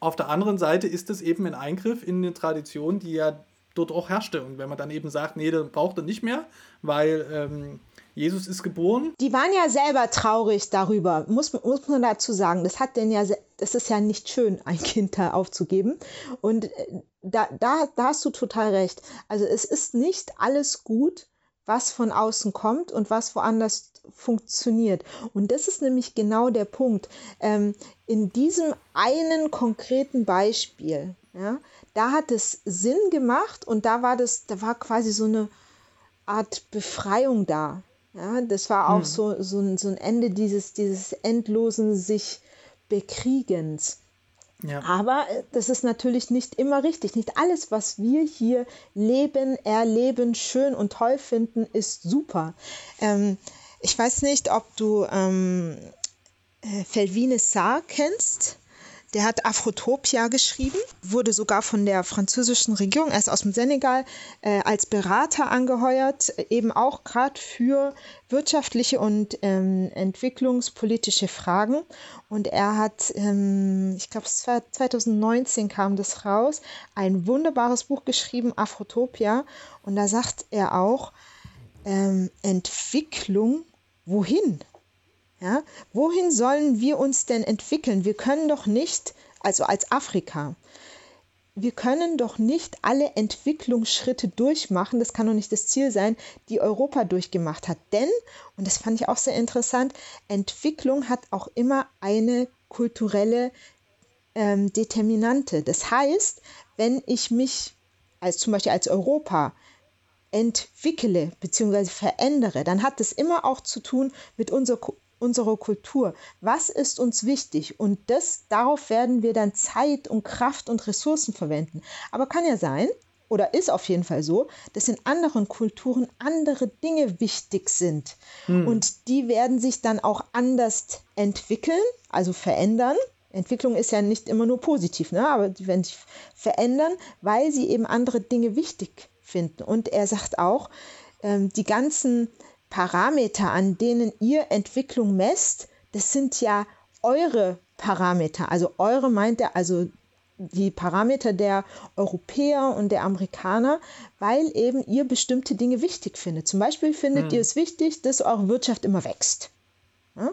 Auf der anderen Seite ist es eben ein Eingriff in eine Tradition, die ja dort auch herrschte. Und wenn man dann eben sagt, nee, das braucht er nicht mehr, weil ähm, Jesus ist geboren. Die waren ja selber traurig darüber, muss, muss man dazu sagen. Das hat, denn ja, das ist ja nicht schön, ein Kind da aufzugeben. Und äh, da, da, da hast du total recht. Also es ist nicht alles gut, was von außen kommt und was woanders funktioniert. Und das ist nämlich genau der Punkt. Ähm, in diesem einen konkreten Beispiel, ja, da hat es Sinn gemacht und da war das, da war quasi so eine Art Befreiung da. Ja, das war auch hm. so, so, ein, so ein Ende dieses, dieses endlosen sich Bekriegens. Ja. Aber äh, das ist natürlich nicht immer richtig. Nicht alles, was wir hier leben, erleben, schön und toll finden, ist super. Ähm, ich weiß nicht, ob du ähm, äh, Felvine Saar kennst. Der hat Afrotopia geschrieben, wurde sogar von der französischen Regierung, er ist aus dem Senegal, äh, als Berater angeheuert, eben auch gerade für wirtschaftliche und ähm, entwicklungspolitische Fragen. Und er hat, ähm, ich glaube, 2019 kam das raus, ein wunderbares Buch geschrieben, Afrotopia. Und da sagt er auch, ähm, Entwicklung, wohin? Ja, wohin sollen wir uns denn entwickeln? Wir können doch nicht, also als Afrika, wir können doch nicht alle Entwicklungsschritte durchmachen, das kann doch nicht das Ziel sein, die Europa durchgemacht hat. Denn, und das fand ich auch sehr interessant, Entwicklung hat auch immer eine kulturelle ähm, Determinante. Das heißt, wenn ich mich als zum Beispiel als Europa entwickle bzw. verändere, dann hat das immer auch zu tun mit unserer unserer Kultur. Was ist uns wichtig? Und das, darauf werden wir dann Zeit und Kraft und Ressourcen verwenden. Aber kann ja sein, oder ist auf jeden Fall so, dass in anderen Kulturen andere Dinge wichtig sind. Hm. Und die werden sich dann auch anders entwickeln, also verändern. Entwicklung ist ja nicht immer nur positiv, ne? aber die werden sich verändern, weil sie eben andere Dinge wichtig finden. Und er sagt auch, ähm, die ganzen Parameter, an denen ihr Entwicklung messt, das sind ja eure Parameter. Also eure meint er, also die Parameter der Europäer und der Amerikaner, weil eben ihr bestimmte Dinge wichtig findet. Zum Beispiel findet hm. ihr es wichtig, dass eure Wirtschaft immer wächst. Ja?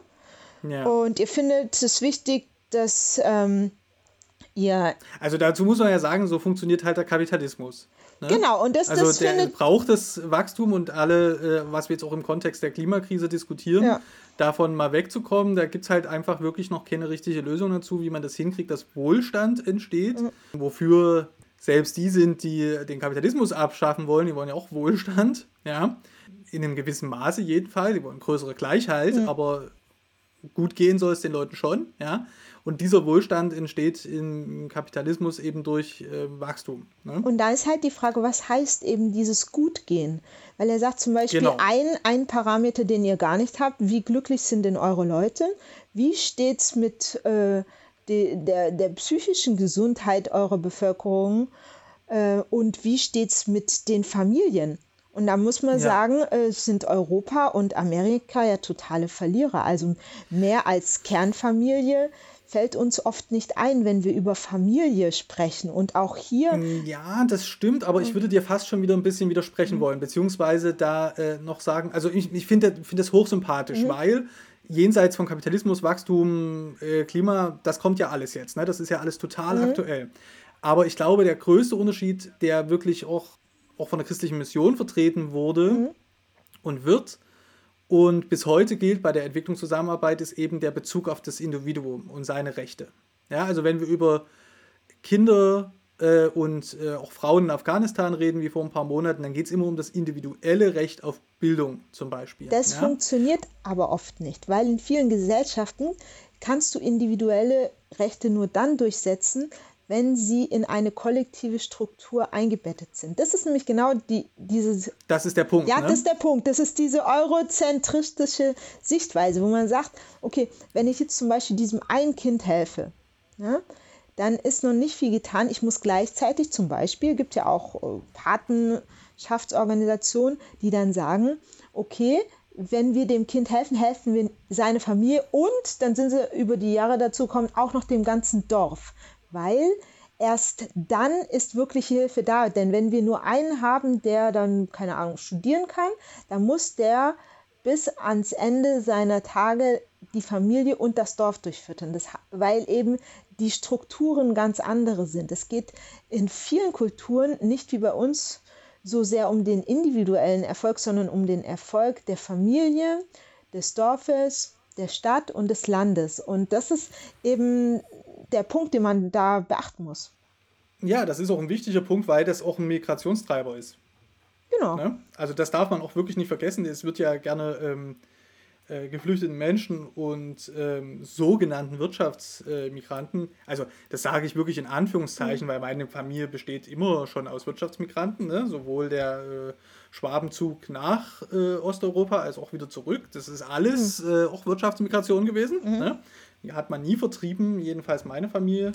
Ja. Und ihr findet es wichtig, dass ähm, ihr. Also dazu muss man ja sagen, so funktioniert halt der Kapitalismus. Ne? Genau, und das, also das der findet braucht das Wachstum und alle, äh, was wir jetzt auch im Kontext der Klimakrise diskutieren, ja. davon mal wegzukommen. Da gibt es halt einfach wirklich noch keine richtige Lösung dazu, wie man das hinkriegt, dass Wohlstand entsteht, mhm. wofür selbst die sind, die den Kapitalismus abschaffen wollen, die wollen ja auch Wohlstand, ja, in einem gewissen Maße jedenfalls, die wollen größere Gleichheit, mhm. aber gut gehen soll es den Leuten schon, ja. Und dieser Wohlstand entsteht im Kapitalismus eben durch äh, Wachstum. Ne? Und da ist halt die Frage, was heißt eben dieses Gutgehen? Weil er sagt zum Beispiel, genau. ein, ein Parameter, den ihr gar nicht habt, wie glücklich sind denn eure Leute? Wie steht es mit äh, die, der, der psychischen Gesundheit eurer Bevölkerung? Äh, und wie steht es mit den Familien? Und da muss man ja. sagen, äh, sind Europa und Amerika ja totale Verlierer. Also mehr als Kernfamilie fällt uns oft nicht ein, wenn wir über Familie sprechen. Und auch hier. Mm, ja, das stimmt, aber ich würde dir fast schon wieder ein bisschen widersprechen mhm. wollen, beziehungsweise da äh, noch sagen, also ich, ich finde find das hochsympathisch, mhm. weil jenseits von Kapitalismus, Wachstum, äh, Klima, das kommt ja alles jetzt. Ne? Das ist ja alles total mhm. aktuell. Aber ich glaube, der größte Unterschied, der wirklich auch, auch von der christlichen Mission vertreten wurde und wird, und bis heute gilt bei der Entwicklungszusammenarbeit ist eben der Bezug auf das Individuum und seine Rechte. Ja, also wenn wir über Kinder äh, und äh, auch Frauen in Afghanistan reden, wie vor ein paar Monaten, dann geht es immer um das individuelle Recht auf Bildung zum Beispiel. Das ja? funktioniert aber oft nicht, weil in vielen Gesellschaften kannst du individuelle Rechte nur dann durchsetzen, wenn sie in eine kollektive Struktur eingebettet sind. Das ist nämlich genau die, diese. Das ist der Punkt. Ja, ne? das ist der Punkt. Das ist diese eurozentristische Sichtweise, wo man sagt, okay, wenn ich jetzt zum Beispiel diesem einen Kind helfe, ja, dann ist noch nicht viel getan. Ich muss gleichzeitig zum Beispiel, gibt ja auch äh, Patenschaftsorganisationen, die dann sagen, okay, wenn wir dem Kind helfen, helfen wir seine Familie und dann sind sie über die Jahre dazu kommen, auch noch dem ganzen Dorf weil erst dann ist wirkliche Hilfe da. Denn wenn wir nur einen haben, der dann, keine Ahnung, studieren kann, dann muss der bis ans Ende seiner Tage die Familie und das Dorf durchfüttern, das, weil eben die Strukturen ganz andere sind. Es geht in vielen Kulturen nicht wie bei uns so sehr um den individuellen Erfolg, sondern um den Erfolg der Familie, des Dorfes, der Stadt und des Landes. Und das ist eben der Punkt, den man da beachten muss. Ja, das ist auch ein wichtiger Punkt, weil das auch ein Migrationstreiber ist. Genau. Ne? Also das darf man auch wirklich nicht vergessen. Es wird ja gerne ähm, äh, geflüchteten Menschen und ähm, sogenannten Wirtschaftsmigranten, also das sage ich wirklich in Anführungszeichen, mhm. weil meine Familie besteht immer schon aus Wirtschaftsmigranten, ne? sowohl der äh, Schwabenzug nach äh, Osteuropa als auch wieder zurück. Das ist alles mhm. Äh, auch Wirtschaftsmigration gewesen. Mhm. Ne? Die hat man nie vertrieben, jedenfalls meine Familie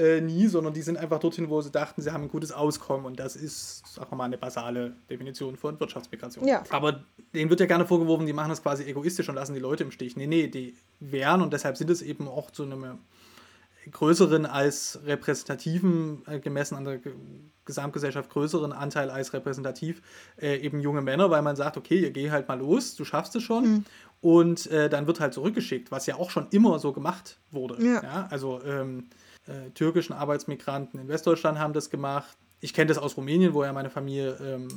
äh, nie, sondern die sind einfach dorthin, wo sie dachten, sie haben ein gutes Auskommen. Und das ist, sagen wir mal, eine basale Definition von Wirtschaftsmigration. Ja. Aber denen wird ja gerne vorgeworfen, die machen das quasi egoistisch und lassen die Leute im Stich. Nee, nee, die wären und deshalb sind es eben auch zu einem größeren als repräsentativen, äh, gemessen an der Gesamtgesellschaft größeren Anteil als repräsentativ, äh, eben junge Männer, weil man sagt, okay, ihr geh halt mal los, du schaffst es schon. Mhm. Und äh, dann wird halt zurückgeschickt, was ja auch schon immer so gemacht wurde. Ja. ja? Also ähm, äh, türkischen Arbeitsmigranten in Westdeutschland haben das gemacht. Ich kenne das aus Rumänien, wo ja meine Familie ähm,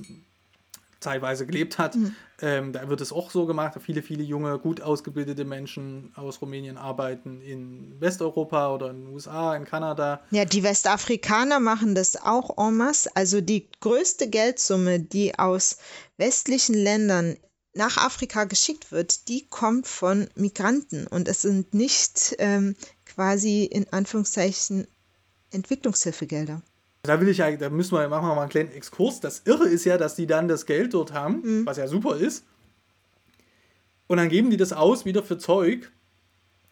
zeitweise gelebt hat. Mhm. Ähm, da wird es auch so gemacht. Viele, viele junge, gut ausgebildete Menschen aus Rumänien arbeiten in Westeuropa oder in den USA, in Kanada. Ja, die Westafrikaner machen das auch en masse. Also die größte Geldsumme, die aus westlichen Ländern nach Afrika geschickt wird, die kommt von Migranten. Und es sind nicht ähm, quasi in Anführungszeichen Entwicklungshilfegelder. Da will ich ja, da müssen wir, machen wir mal einen kleinen Exkurs. Das Irre ist ja, dass die dann das Geld dort haben, mhm. was ja super ist. Und dann geben die das aus wieder für Zeug,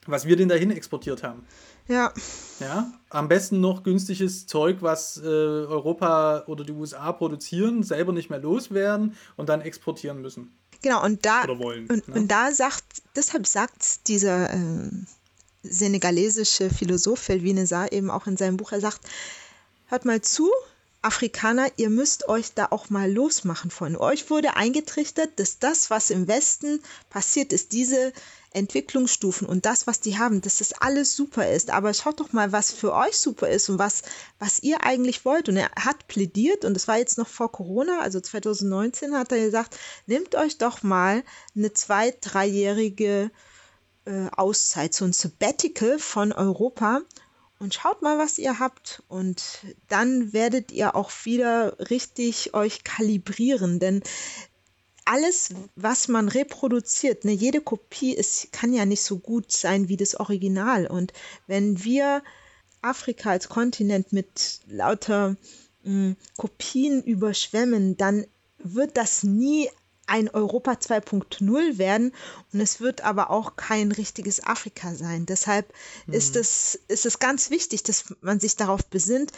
was wir denn dahin exportiert haben. Ja. Ja, am besten noch günstiges Zeug, was äh, Europa oder die USA produzieren, selber nicht mehr loswerden und dann exportieren müssen. Genau, und da, wollen, und, ne? und, da sagt, deshalb sagt dieser äh, senegalesische Philosoph Felvine Saar eben auch in seinem Buch, er sagt, hört mal zu, Afrikaner, ihr müsst euch da auch mal losmachen von. Euch wurde eingetrichtert, dass das, was im Westen passiert ist, diese Entwicklungsstufen und das, was die haben, dass das alles super ist. Aber schaut doch mal, was für euch super ist und was, was ihr eigentlich wollt. Und er hat plädiert, und das war jetzt noch vor Corona, also 2019, hat er gesagt, nehmt euch doch mal eine zwei-, dreijährige äh, Auszeit, so ein Sabbatical von Europa und schaut mal, was ihr habt. Und dann werdet ihr auch wieder richtig euch kalibrieren, denn alles, was man reproduziert, ne, jede Kopie ist, kann ja nicht so gut sein wie das Original. Und wenn wir Afrika als Kontinent mit lauter mh, hm, Kopien überschwemmen, dann wird das nie ein Europa 2.0 werden und es wird aber auch kein richtiges Afrika sein. Deshalb mhm. ist, es, ist es ganz wichtig, dass man sich darauf besinnt,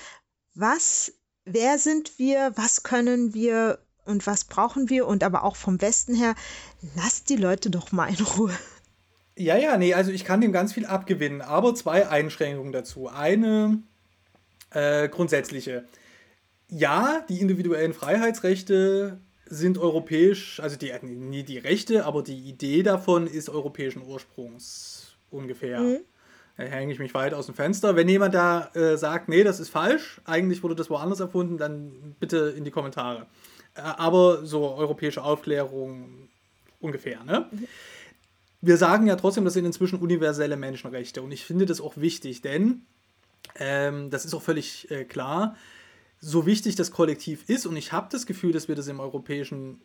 was, wer sind wir, was können wir und was brauchen wir und aber auch vom Westen her, lasst die Leute doch mal in Ruhe. Ja, ja, nee, also ich kann dem ganz viel abgewinnen, aber zwei Einschränkungen dazu. Eine äh, grundsätzliche. Ja, die individuellen Freiheitsrechte sind europäisch, also die, nie die Rechte, aber die Idee davon ist europäischen Ursprungs ungefähr. Mhm. Da hänge ich mich weit aus dem Fenster. Wenn jemand da äh, sagt, nee, das ist falsch, eigentlich wurde das woanders erfunden, dann bitte in die Kommentare. Äh, aber so europäische Aufklärung ungefähr. Ne? Mhm. Wir sagen ja trotzdem, das sind inzwischen universelle Menschenrechte und ich finde das auch wichtig, denn ähm, das ist auch völlig äh, klar so wichtig das Kollektiv ist und ich habe das Gefühl, dass wir das im europäischen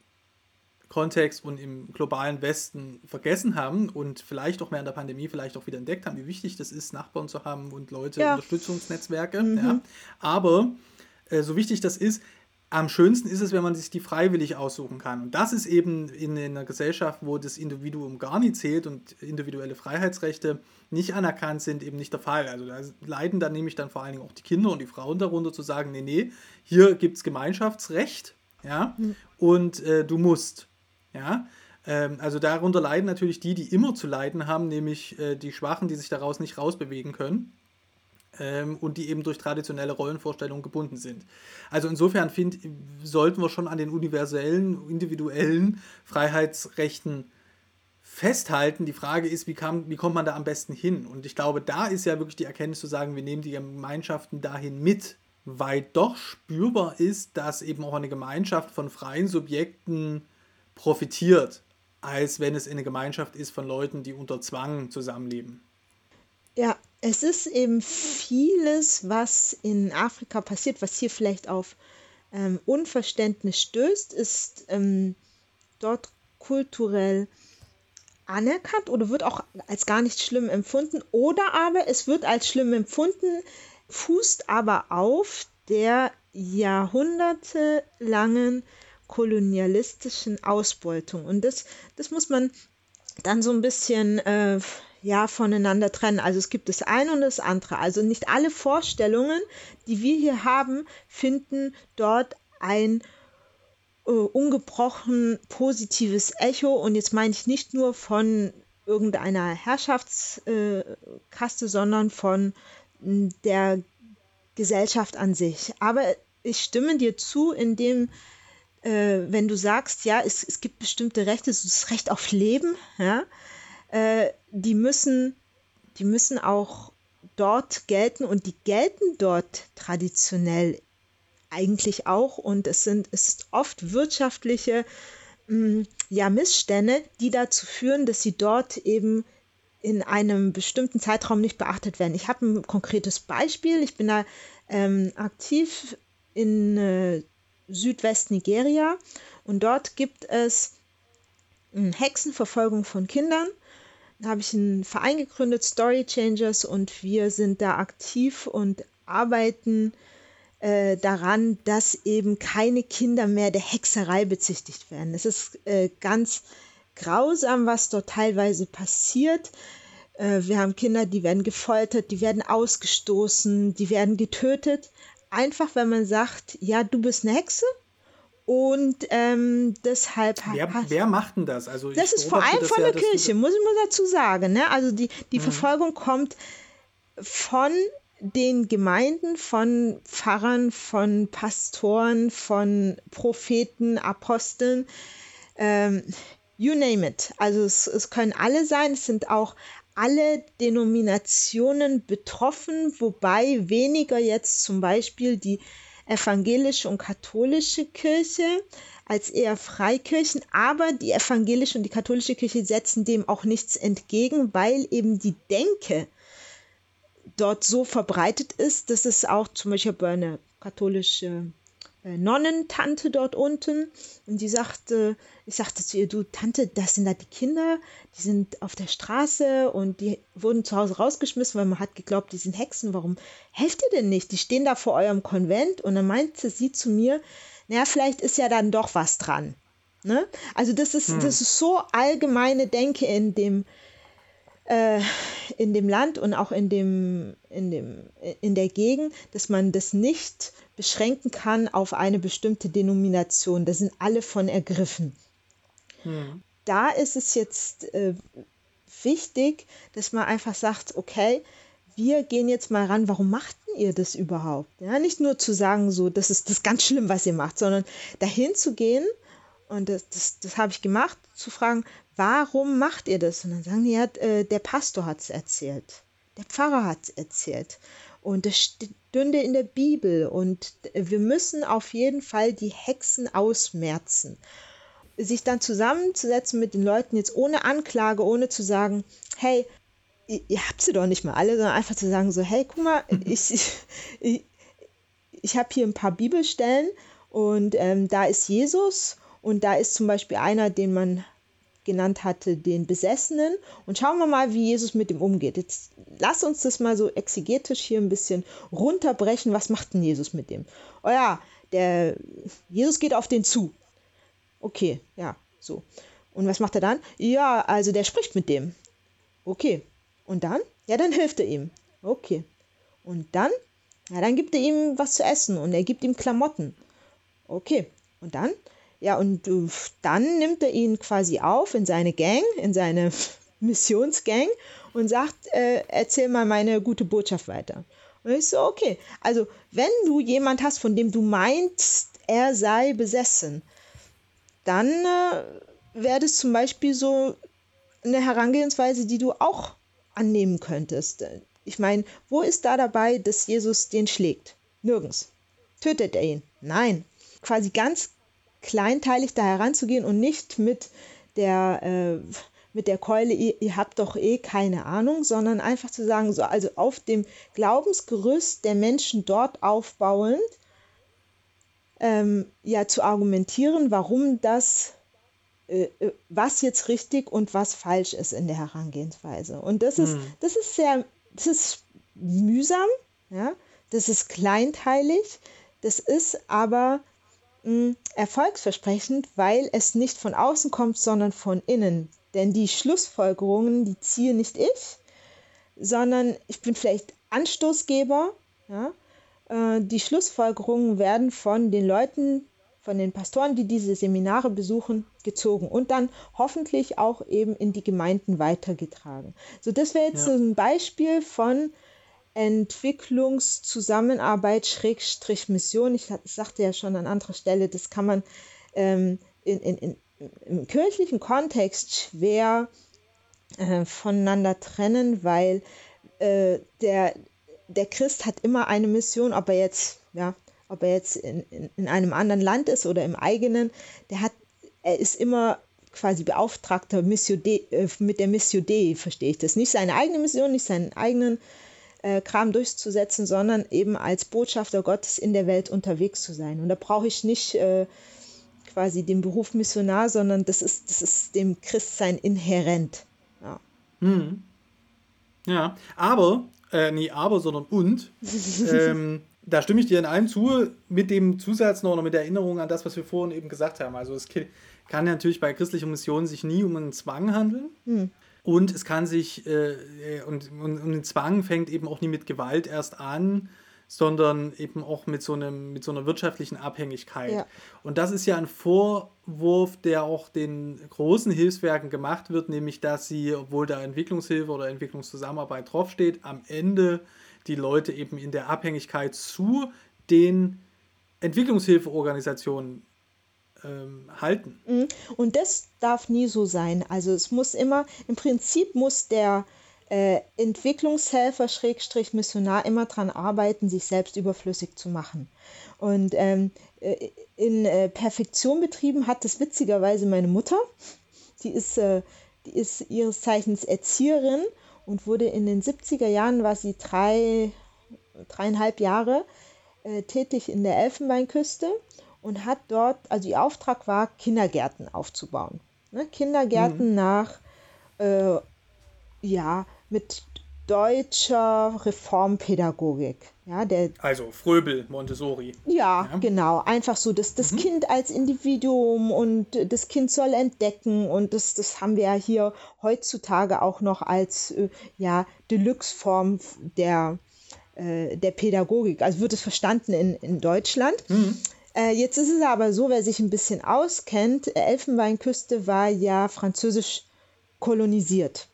Kontext und im globalen Westen vergessen haben und vielleicht auch mehr in der Pandemie vielleicht auch wieder entdeckt haben, wie wichtig das ist, Nachbarn zu haben und Leute, ja. Unterstützungsnetzwerke. Mhm. Ja. Aber äh, so wichtig das ist, am schönsten ist es, wenn man sich die freiwillig aussuchen kann. Und das ist eben in, in einer Gesellschaft, wo das Individuum gar nicht zählt und individuelle Freiheitsrechte nicht anerkannt sind, eben nicht der Fall. Also da leiden dann nämlich dann vor allen Dingen auch die Kinder und die Frauen darunter zu sagen, nee, nee, hier gibt es Gemeinschaftsrecht, ja, mhm. und äh, du musst, ja. Ähm, also darunter leiden natürlich die, die immer zu leiden haben, nämlich äh, die Schwachen, die sich daraus nicht rausbewegen können ähm, und die eben durch traditionelle Rollenvorstellungen gebunden sind. Also insofern find, sollten wir schon an den universellen, individuellen Freiheitsrechten festhalten. Die Frage ist, wie, kam, wie kommt man da am besten hin? Und ich glaube, da ist ja wirklich die Erkenntnis zu sagen, wir nehmen die Gemeinschaften dahin mit, weil doch spürbar ist, dass eben auch eine Gemeinschaft von freien Subjekten profitiert, als wenn es eine Gemeinschaft ist von Leuten, die unter Zwang zusammenleben. Ja, es ist eben vieles, was in Afrika passiert, was hier vielleicht auf ähm, Unverständnis stößt, ist ähm, dort kulturell anerkannt oder wird auch als gar nicht schlimm empfunden oder aber es wird als schlimm empfunden, fußt aber auf der jahrhundertelangen kolonialistischen Ausbeutung. Und das, das muss man dann so ein bisschen äh, ja, voneinander trennen. Also es gibt das eine und das andere. Also nicht alle Vorstellungen, die wir hier haben, finden dort ein äh, ungebrochen positives Echo. Und jetzt meine ich nicht nur von irgendeiner Herrschaftskaste, äh, sondern von der Gesellschaft an sich. Aber ich stimme dir zu, indem äh, wenn du sagst, ja, es, es gibt bestimmte Rechte, das Recht auf Leben, ja, äh, die müssen, die müssen auch dort gelten und die gelten dort traditionell eigentlich auch und es sind ist oft wirtschaftliche mh, mm, ja, Missstände, die dazu führen, dass sie dort eben in einem bestimmten Zeitraum nicht beachtet werden. Ich habe ein konkretes Beispiel. Ich bin da ähm, aktiv in äh, Südwest-Nigeria und dort gibt es äh, Hexenverfolgung von Kindern. Habe ich einen Verein gegründet, Story Changers, und wir sind da aktiv und arbeiten äh, daran, dass eben keine Kinder mehr der Hexerei bezichtigt werden. Es ist äh, ganz grausam, was dort teilweise passiert. Äh, wir haben Kinder, die werden gefoltert, die werden ausgestoßen, die werden getötet. Einfach, wenn man sagt, ja, du bist eine Hexe, und ähm, deshalb. Wer, wer, macht denn das? Also das ist vor allem von der ja, Kirche, muss ich mal dazu sagen. Ne? Also die, die mhm. Verfolgung kommt von den Gemeinden, von Pfarrern, von Pastoren, von Propheten, Aposteln. Ähm, you name it. Also es, es können alle sein. Es sind auch alle Denominationen betroffen, wobei weniger jetzt zum Beispiel die evangelische und katholische Kirche als eher Freikirchen, aber die evangelische und die katholische Kirche setzen dem auch nichts entgegen, weil eben die Denke dort so verbreitet ist, dass es auch zum Beispiel bei einer katholischen Nonnentante dort unten und die sagte, ich sagte zu ihr, du Tante, das sind da die Kinder, die sind auf der Straße und die wurden zu Hause rausgeschmissen, weil man hat geglaubt, die sind Hexen. Warum helft ihr denn nicht? Die stehen da vor eurem Konvent und dann meinte sie zu mir, naja, vielleicht ist ja dann doch was dran. Ne? Also das ist, hm. das ist so allgemeine Denke in dem, äh, in dem Land und auch in, dem, in, dem, in der Gegend, dass man das nicht beschränken kann auf eine bestimmte Denomination. Da sind alle von ergriffen. Hm. Da ist es jetzt äh, wichtig, dass man einfach sagt, okay, wir gehen jetzt mal ran, warum machten ihr das überhaupt? Ja, nicht nur zu sagen, so, das ist das ganz schlimm, was ihr macht, sondern dahin zu gehen, und das, das, das habe ich gemacht, zu fragen, warum macht ihr das? Und dann sagen die, ja, äh, der Pastor hat es erzählt, der Pfarrer hat es erzählt. Und das stünde in der Bibel. Und wir müssen auf jeden Fall die Hexen ausmerzen. Sich dann zusammenzusetzen mit den Leuten jetzt ohne Anklage, ohne zu sagen, hey, ihr habt sie doch nicht mal alle, sondern einfach zu sagen, so, hey, guck mal, ich, ich, ich habe hier ein paar Bibelstellen und ähm, da ist Jesus und da ist zum Beispiel einer, den man genannt hatte, den Besessenen. Und schauen wir mal, wie Jesus mit dem umgeht. Jetzt lass uns das mal so exegetisch hier ein bisschen runterbrechen. Was macht denn Jesus mit dem? Oh ja, der Jesus geht auf den zu. Okay, ja, so. Und was macht er dann? Ja, also der spricht mit dem. Okay. Und dann? Ja, dann hilft er ihm. Okay. Und dann? Ja, dann gibt er ihm was zu essen und er gibt ihm Klamotten. Okay. Und dann? Ja, und äh, dann nimmt er ihn quasi auf in seine Gang, in seine Missionsgang und sagt, äh, erzähl mal meine gute Botschaft weiter. Und ich so, okay, also wenn du jemand hast, von dem du meinst, er sei besessen, dann äh, wäre es zum Beispiel so eine Herangehensweise, die du auch annehmen könntest. Ich meine, wo ist da dabei, dass Jesus den schlägt? Nirgends. Tötet er ihn? Nein. Quasi ganz kleinteilig da heranzugehen und nicht mit der, äh, mit der Keule, ihr, ihr, habt doch eh keine Ahnung, sondern einfach zu sagen, so, also auf dem Glaubensgerüst der Menschen dort aufbauend, ähm, ja, zu argumentieren, warum das, äh, äh was jetzt richtig und was falsch ist in der Herangehensweise. Und das ist, hm. das ist sehr, das ist mühsam, ja, das ist kleinteilig, das ist aber mh, erfolgsversprechend, weil es nicht von außen kommt, sondern von innen. Denn die Schlussfolgerungen, die ziehe nicht ich, sondern ich bin vielleicht Anstoßgeber. Ja? Äh, die Schlussfolgerungen werden von den Leuten, von den Pastoren, die diese Seminare besuchen, gezogen und dann hoffentlich auch eben in die Gemeinden weitergetragen. So, das wäre jetzt ja. so ein Beispiel von Entwicklungszusammenarbeit Schrägstrich Mission. Ich, sagte ja schon an anderer Stelle, das kann man ähm, in, in, in, im kirchlichen Kontext schwer äh, voneinander trennen, weil äh, der, der Christ hat immer eine Mission, ob er jetzt, ja, ob er jetzt in, in, in einem anderen Land ist oder im eigenen, der hat, er ist immer quasi Beauftragter Mission Dei, äh, mit der Mission Dei, verstehe ich das. Nicht seine eigene Mission, nicht seinen eigenen äh, Kram durchzusetzen, sondern eben als Botschafter Gottes in der Welt unterwegs zu sein. Und da brauche ich nicht äh, quasi den Beruf Missionar, sondern das ist, das ist dem Christsein inhärent. Ja, hm. ja aber, äh, nee, aber, sondern und. ähm, da stimme ich dir in allem zu, mit dem Zusatz noch, noch mit der Erinnerung an das, was wir vorhin eben gesagt haben. Also es kann natürlich bei christlicher Mission sich nie um einen Zwang handeln. Hm. Und es kann sich, äh, und, und, und ein Zwang fängt eben auch nie mit Gewalt erst an, sondern eben auch mit so, einem, mit so einer wirtschaftlichen Abhängigkeit. Ja. Und das ist ja ein Vorwurf, der auch den großen Hilfswerken gemacht wird, nämlich dass sie, obwohl da Entwicklungshilfe oder Entwicklungszusammenarbeit draufsteht, am Ende die Leute eben in der Abhängigkeit zu den Entwicklungshilfeorganisationen ähm, halten. Mhm. Und das darf nie so sein. Also es muss immer, im Prinzip muss der äh, Entwicklungshelfer, Schrägstrich Missionar immer daran arbeiten, sich selbst überflüssig zu machen. Und ähm, äh, in äh, Perfektion betrieben hat das witzigerweise meine Mutter. Die ist, äh, die ist ihres Zeichens Erzieherin und wurde in den 70er Jahren, war sie drei, dreieinhalb Jahre äh, tätig in der Elfenbeinküste und hat dort, also ihr Auftrag war, Kindergärten aufzubauen. Ne? Kindergärten mhm. nach, äh, ja, mit deutscher Reformpädagogik. Ja, der, also Fröbel, Montessori. Ja, ja. genau. Einfach so, dass das mhm. Kind als Individuum und das Kind soll entdecken und das, das haben wir ja hier heutzutage auch noch als äh, ja, Deluxe-Form der, äh, der Pädagogik. Also wird es verstanden in, in Deutschland. Mhm. Äh, jetzt ist es aber so, wer sich ein bisschen auskennt, Elfenbeinküste war ja französisch kolonisiert.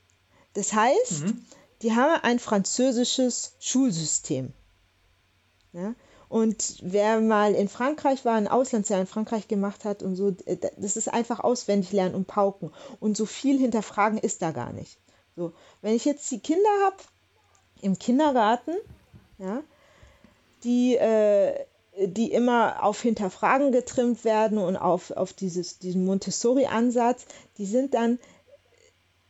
Das heißt, mhm. die haben ein französisches Schulsystem. Ja? Und wer mal in Frankreich war, ein Auslandsjahr in Frankreich gemacht hat und so, äh, das ist einfach auswendig lernen und pauken. Und so viel hinterfragen ist da gar nicht. So, wenn ich jetzt die Kinder habe im Kindergarten, ja, die äh, die immer auf Hinterfragen getrimmt werden und auf, auf dieses, diesen Montessori-Ansatz, die sind dann,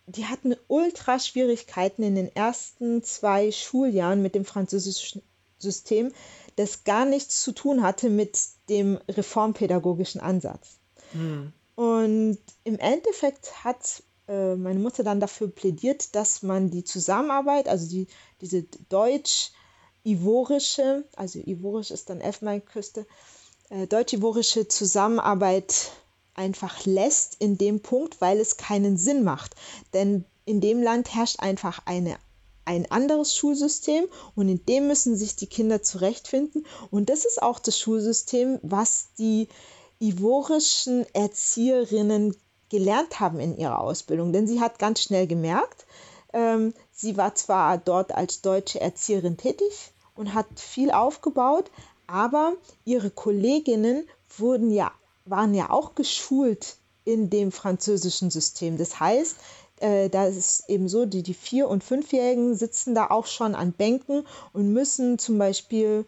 die hatten ultra Schwierigkeiten in den ersten zwei Schuljahren mit dem französischen System, das gar nichts zu tun hatte mit dem reformpädagogischen Ansatz. Mhm. Und im Endeffekt hat äh, meine Mutter dann dafür plädiert, dass man die Zusammenarbeit, also die, diese Deutsch- ivorische, also ivorisch ist dann Elfenbeinküste, äh, deutsch-ivorische Zusammenarbeit einfach lässt in dem Punkt, weil es keinen Sinn macht. Denn in dem Land herrscht einfach eine, ein anderes Schulsystem und in dem müssen sich die Kinder zurechtfinden. Und das ist auch das Schulsystem, was die ivorischen Erzieherinnen gelernt haben in ihrer Ausbildung. Denn sie hat ganz schnell gemerkt, ähm, sie war zwar dort als deutsche Erzieherin tätig, und hat viel aufgebaut, aber ihre Kolleginnen wurden ja, waren ja auch geschult in dem französischen System. Das heißt, äh, da ist eben so, die, die Vier- und Fünfjährigen sitzen da auch schon an Bänken und müssen zum Beispiel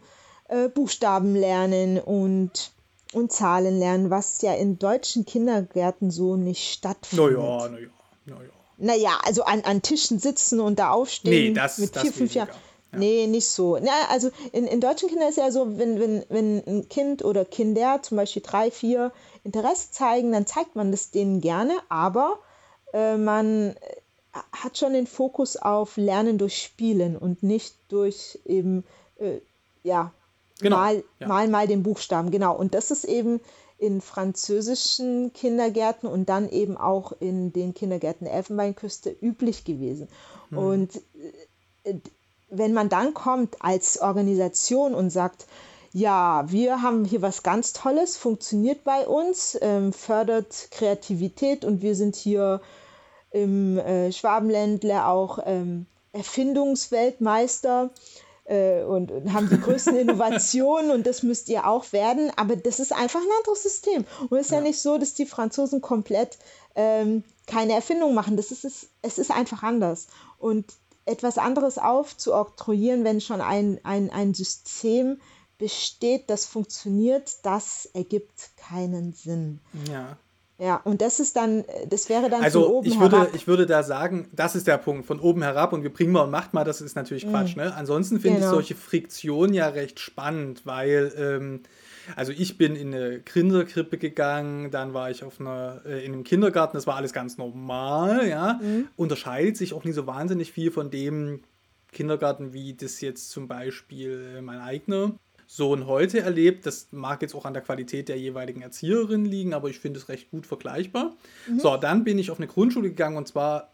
äh, Buchstaben lernen und, und Zahlen lernen, was ja in deutschen Kindergärten so nicht stattfindet. Naja, naja, naja. Naja, also an, an Tischen sitzen und da aufstehen nee, das, mit vier, fünf Jahren. Ja. Nee, nicht so. Na, also in, in deutschen Kindern ist ja so, wenn, wenn, wenn ein Kind oder Kinder zum Beispiel drei, vier Interesse zeigen, dann zeigt man das denen gerne, aber äh, man hat schon den Fokus auf Lernen durch Spielen und nicht durch eben, äh, ja, genau. mal, ja. mal, mal den Buchstaben. Genau. Und das ist eben in französischen Kindergärten und dann eben auch in den Kindergärten der Elfenbeinküste üblich gewesen. Hm. Und äh, wenn man dann kommt als Organisation und sagt, ja, wir haben hier was ganz Tolles, funktioniert bei uns, ähm, fördert Kreativität und wir sind hier im äh, Schwabenländle auch ähm, Erfindungsweltmeister äh, und, und, haben die größten Innovationen und das müsst ihr auch werden. Aber das ist einfach ein anderes System. Und es ist ja. ja nicht so, dass die Franzosen komplett ähm, keine Erfindung machen. Das ist, es, es ist einfach anders. Und etwas anderes aufzuoktroyieren, wenn schon ein, ein, ein System besteht, das funktioniert, das ergibt keinen Sinn. Ja. Ja, und das ist dann, das wäre dann also von oben ich würde, herab. Ich würde da sagen, das ist der Punkt, von oben herab und wir bringen mal und macht mal, das ist natürlich Quatsch. Mm. Ne? Ansonsten finde genau. ich solche Friktionen ja recht spannend, weil, ähm, also ich bin in eine Kinderkrippe gegangen, dann war ich auf einer, äh, in einem Kindergarten, das war alles ganz normal, ja. Mm. Unterscheidet sich auch nicht so wahnsinnig viel von dem Kindergarten, wie das jetzt zum Beispiel äh, mein eigener Sohn heute erlebt. Das mag jetzt auch an der Qualität der jeweiligen Erzieherin liegen, aber ich finde es recht gut vergleichbar. Mhm. So, dann bin ich auf eine Grundschule gegangen und zwar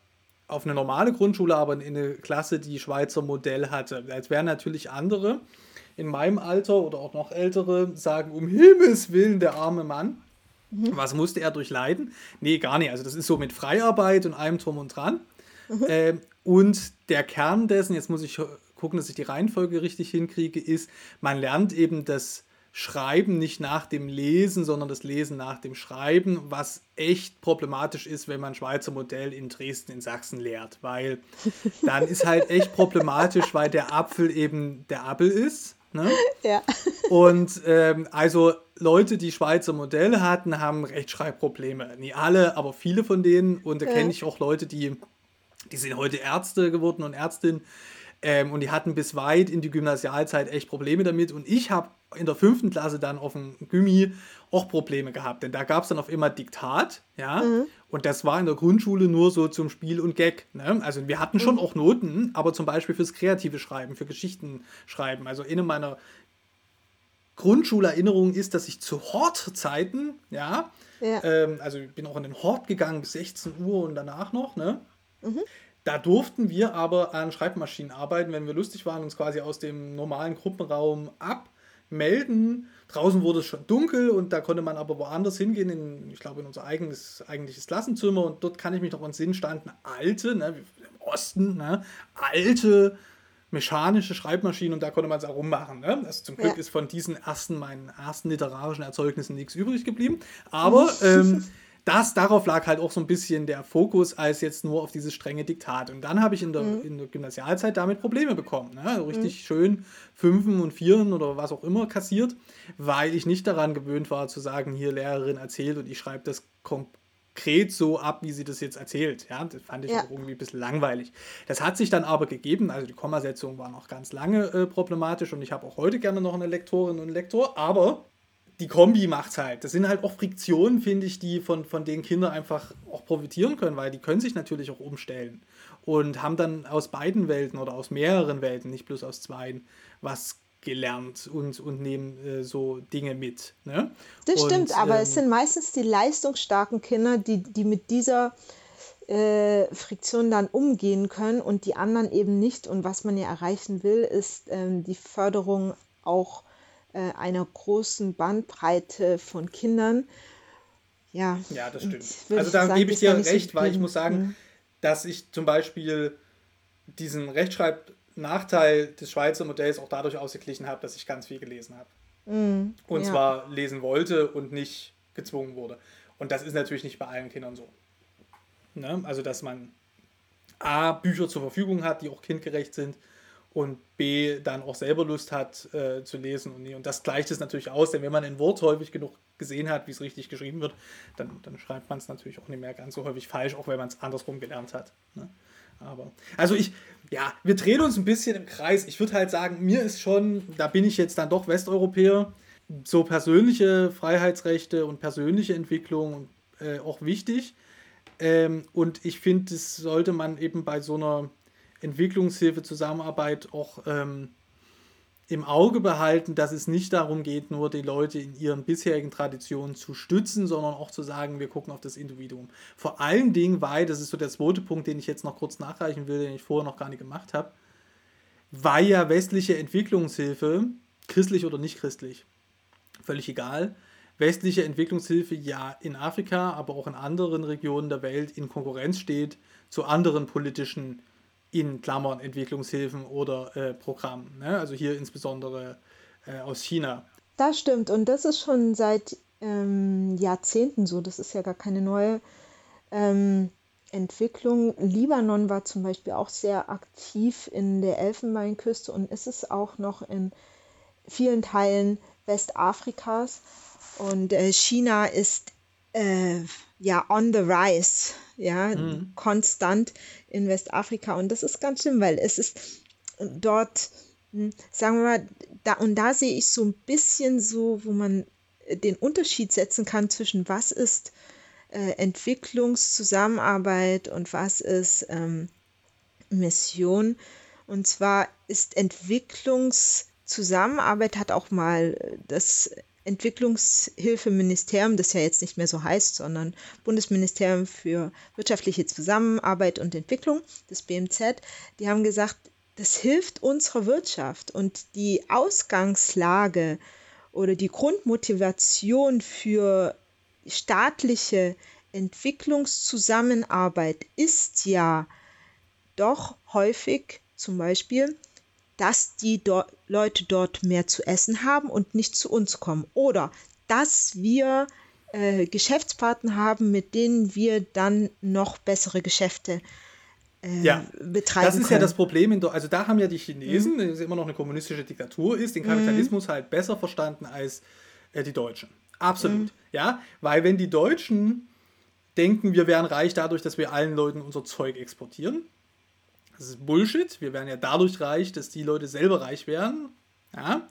auf eine normale Grundschule, aber in eine Klasse, die Schweizer Modell hatte. Jetzt wären natürlich andere in meinem Alter oder auch noch ältere sagen, um Himmels Willen, der arme Mann. Mhm. Was musste er durchleiden? Nee, gar nicht. Also das ist so mit Freiarbeit und allem drum und dran. Mhm. Äh, und der Kern dessen, jetzt muss ich gucken, dass ich die Reihenfolge richtig hinkriege, ist, man lernt eben das Schreiben nicht nach dem Lesen, sondern das Lesen nach dem Schreiben, was echt problematisch ist, wenn man Schweizer Modell in Dresden, in Sachsen lehrt, weil dann ist halt echt problematisch, weil der Apfel eben der Apfel ist. Ne? Ja. Und ähm, also Leute, die Schweizer Modell hatten, haben Rechtschreibprobleme. Nie alle, aber viele von denen. Und da kenne ich auch Leute, die, die sind heute Ärzte geworden und Ärztinnen, ähm, und die hatten bis weit in die Gymnasialzeit echt Probleme damit. Und ich habe in der fünften Klasse dann auf dem Gymi auch Probleme gehabt. Denn da gab es dann auf immer Diktat, ja. Mhm. Und das war in der Grundschule nur so zum Spiel und Gag. Ne? Also wir hatten schon mhm. auch Noten, aber zum Beispiel fürs kreative Schreiben, für Geschichten schreiben. Also in meiner Grundschulerinnerung ist, dass ich zu Hortzeiten, ja, ja. Ähm, also ich bin auch in den Hort gegangen bis 16 Uhr und danach noch, ne? Mhm. Da durften wir aber an Schreibmaschinen arbeiten, wenn wir lustig waren, uns quasi aus dem normalen Gruppenraum abmelden. Draußen wurde es schon dunkel und da konnte man aber woanders hingehen, in, ich glaube in unser eigenes eigentliches Klassenzimmer. Und dort kann ich mich noch an Sinn standen, alte, ne, im Osten, ne, alte mechanische Schreibmaschinen und da konnte man es auch rummachen. Ne? Also zum Glück ja. ist von diesen ersten, meinen ersten literarischen Erzeugnissen nichts übrig geblieben. Aber ähm, das, darauf lag halt auch so ein bisschen der Fokus, als jetzt nur auf dieses strenge Diktat. Und dann habe ich in der, mhm. in der Gymnasialzeit damit Probleme bekommen. Ne? Also richtig mhm. schön Fünfen und Vieren oder was auch immer kassiert, weil ich nicht daran gewöhnt war zu sagen, hier Lehrerin erzählt und ich schreibe das konkret so ab, wie sie das jetzt erzählt. Ja, das fand ich ja. auch irgendwie ein bisschen langweilig. Das hat sich dann aber gegeben, also die Kommasetzung war noch ganz lange äh, problematisch und ich habe auch heute gerne noch eine Lektorin und einen Lektor, aber die Kombi macht's halt. Das sind halt auch Friktionen, finde ich, die von, von den Kindern einfach auch profitieren können, weil die können sich natürlich auch umstellen und haben dann aus beiden Welten oder aus mehreren Welten, nicht bloß aus zwei, was gelernt und, und nehmen äh, so Dinge mit. Ne? Das und, stimmt, aber ähm, es sind meistens die leistungsstarken Kinder, die, die mit dieser äh, Friktion dann umgehen können und die anderen eben nicht. Und was man ja erreichen will, ist ähm, die Förderung auch einer großen Bandbreite von Kindern. Ja, ja das stimmt. Also da gebe ich dir recht, so weil ich muss sagen, mhm. dass ich zum Beispiel diesen Rechtschreibnachteil des Schweizer Modells auch dadurch ausgeglichen habe, dass ich ganz viel gelesen habe. Mhm, und ja. zwar lesen wollte und nicht gezwungen wurde. Und das ist natürlich nicht bei allen Kindern so. Ne? Also, dass man A, Bücher zur Verfügung hat, die auch kindgerecht sind und B, dann auch selber Lust hat äh, zu lesen. Und, und das gleicht es natürlich aus, denn wenn man ein Wort häufig genug gesehen hat, wie es richtig geschrieben wird, dann, dann schreibt man es natürlich auch nicht mehr ganz so häufig falsch, auch wenn man es andersrum gelernt hat. Ne? Aber, also ich, ja, wir drehen uns ein bisschen im Kreis. Ich würde halt sagen, mir ist schon, da bin ich jetzt dann doch Westeuropäer, so persönliche Freiheitsrechte und persönliche Entwicklung äh, auch wichtig. Ähm, und ich finde, das sollte man eben bei so einer Entwicklungshilfe, Zusammenarbeit auch ähm, im Auge behalten, dass es nicht darum geht, nur die Leute in ihren bisherigen Traditionen zu stützen, sondern auch zu sagen, wir gucken auf das Individuum. Vor allen Dingen, weil, das ist so der zweite Punkt, den ich jetzt noch kurz nachreichen will, den ich vorher noch gar nicht gemacht habe, weil ja westliche Entwicklungshilfe, christlich oder nicht christlich, völlig egal, westliche Entwicklungshilfe ja in Afrika, aber auch in anderen Regionen der Welt in Konkurrenz steht zu anderen politischen in Klammern Entwicklungshilfen oder äh, Programmen. Ne? Also hier insbesondere äh, aus China. Das stimmt und das ist schon seit ähm, Jahrzehnten so. Das ist ja gar keine neue ähm, Entwicklung. Libanon war zum Beispiel auch sehr aktiv in der Elfenbeinküste und ist es auch noch in vielen Teilen Westafrikas. Und äh, China ist äh, ja on the rise, ja, mhm. konstant in Westafrika. Und das ist ganz schlimm, weil es ist dort, hm, sagen wir mal, da und da sehe ich so ein bisschen so, wo man den Unterschied setzen kann zwischen was ist äh, Entwicklungszusammenarbeit und was ist ähm, Mission. Und zwar ist Entwicklungszusammenarbeit hat auch mal das Entwicklungshilfeministerium, das ja jetzt nicht mehr so heißt, sondern Bundesministerium für wirtschaftliche Zusammenarbeit und Entwicklung, das BMZ, die haben gesagt, das hilft unserer Wirtschaft. Und die Ausgangslage oder die Grundmotivation für staatliche Entwicklungszusammenarbeit ist ja doch häufig zum Beispiel dass die do Leute dort mehr zu essen haben und nicht zu uns kommen. Oder dass wir äh, Geschäftspartner haben, mit denen wir dann noch bessere Geschäfte äh, ja, betreiben Das ist können. ja das Problem. In also da haben ja die Chinesen, mhm. immer noch eine kommunistische Diktatur ist, den Kapitalismus mhm. halt besser verstanden als äh, die Deutschen. Absolut. Mhm. Ja, weil wenn die Deutschen denken, wir wären reich dadurch, dass wir allen Leuten unser Zeug exportieren, das ist Bullshit. Wir werden ja dadurch reich, dass die Leute selber reich werden. Ja?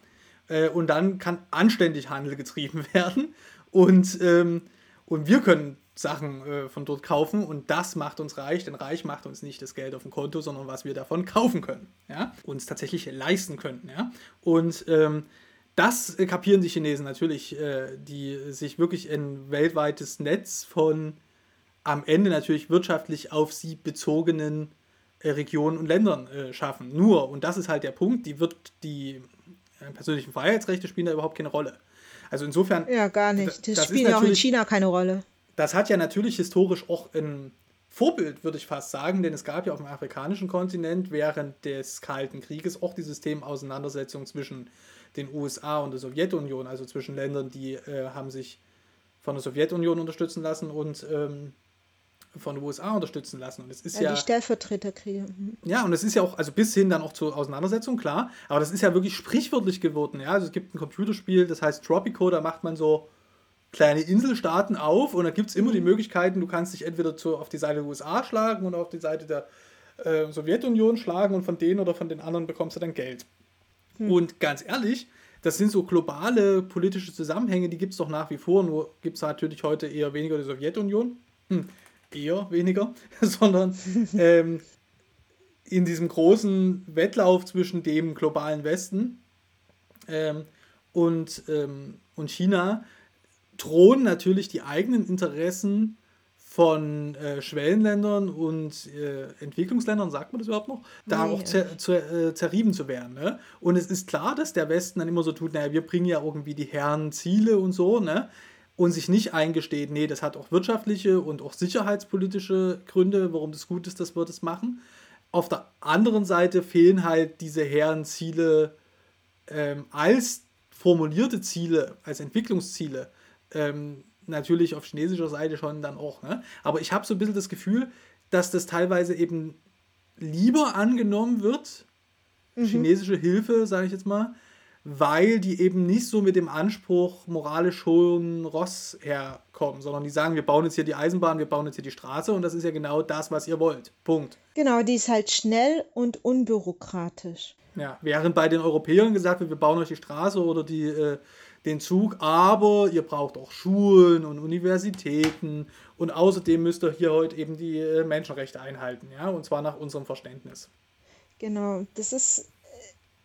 Äh, und dann kann anständig Handel getrieben werden. Und, ähm, und wir können Sachen äh, von dort kaufen und das macht uns reich, denn reich macht uns nicht das Geld auf dem Konto, sondern was wir davon kaufen können, ja, uns tatsächlich leisten können, ja. Und ähm, das kapieren die Chinesen natürlich, äh, die sich wirklich ein weltweites Netz von am Ende natürlich wirtschaftlich auf sie bezogenen äh, Regionen und Ländern äh, schaffen. Nur, und das ist halt der Punkt, die wird die äh, persönlichen Freiheitsrechte spielen da überhaupt keine Rolle. Also insofern. Ja, gar nicht. Das, das spielen ja auch in China keine Rolle. Das hat ja natürlich historisch auch ein Vorbild, würde ich fast sagen, denn es gab ja auf dem afrikanischen Kontinent während des Kalten Krieges auch die Systemauseinandersetzung zwischen den USA und der Sowjetunion, also zwischen Ländern, die äh, haben sich von der Sowjetunion unterstützen lassen und ähm, von den USA unterstützen lassen. Und es ist ja, ja die Stellvertreterkriege. Mhm. Ja, und es ist ja auch, also bis hin dann auch zur Auseinandersetzung, klar, aber das ist ja wirklich sprichwörtlich geworden. Ja? Also es gibt ein Computerspiel, das heißt Tropico, da macht man so kleine Inselstaaten auf und da gibt es immer die mhm. Möglichkeiten, du kannst dich entweder zu, auf die Seite der USA schlagen oder auf die Seite der äh, Sowjetunion schlagen und von denen oder von den anderen bekommst du dann Geld. Hm. Und ganz ehrlich, das sind so globale politische Zusammenhänge, die gibt es doch nach wie vor, nur gibt es natürlich heute eher weniger die Sowjetunion. Hm eher weniger, sondern ähm, in diesem großen Wettlauf zwischen dem globalen Westen ähm, und, ähm, und China drohen natürlich die eigenen Interessen von äh, Schwellenländern und äh, Entwicklungsländern, sagt man das überhaupt noch, da nee, auch zer, zer, äh, zerrieben zu werden. Ne? Und es ist klar, dass der Westen dann immer so tut, naja, wir bringen ja irgendwie die Herren Ziele und so, ne? Und sich nicht eingesteht, nee, das hat auch wirtschaftliche und auch sicherheitspolitische Gründe, warum das gut ist, dass wir das machen. Auf der anderen Seite fehlen halt diese hehren Ziele ähm, als formulierte Ziele, als Entwicklungsziele. Ähm, natürlich auf chinesischer Seite schon dann auch. Ne? Aber ich habe so ein bisschen das Gefühl, dass das teilweise eben lieber angenommen wird, mhm. chinesische Hilfe, sage ich jetzt mal, weil die eben nicht so mit dem Anspruch moralisch hohen Ross herkommen, sondern die sagen, wir bauen jetzt hier die Eisenbahn, wir bauen jetzt hier die Straße und das ist ja genau das, was ihr wollt. Punkt. Genau, die ist halt schnell und unbürokratisch. Ja, während bei den Europäern gesagt wird, wir bauen euch die Straße oder die, äh, den Zug, aber ihr braucht auch Schulen und Universitäten und außerdem müsst ihr hier heute eben die äh, Menschenrechte einhalten, ja, und zwar nach unserem Verständnis. Genau, das ist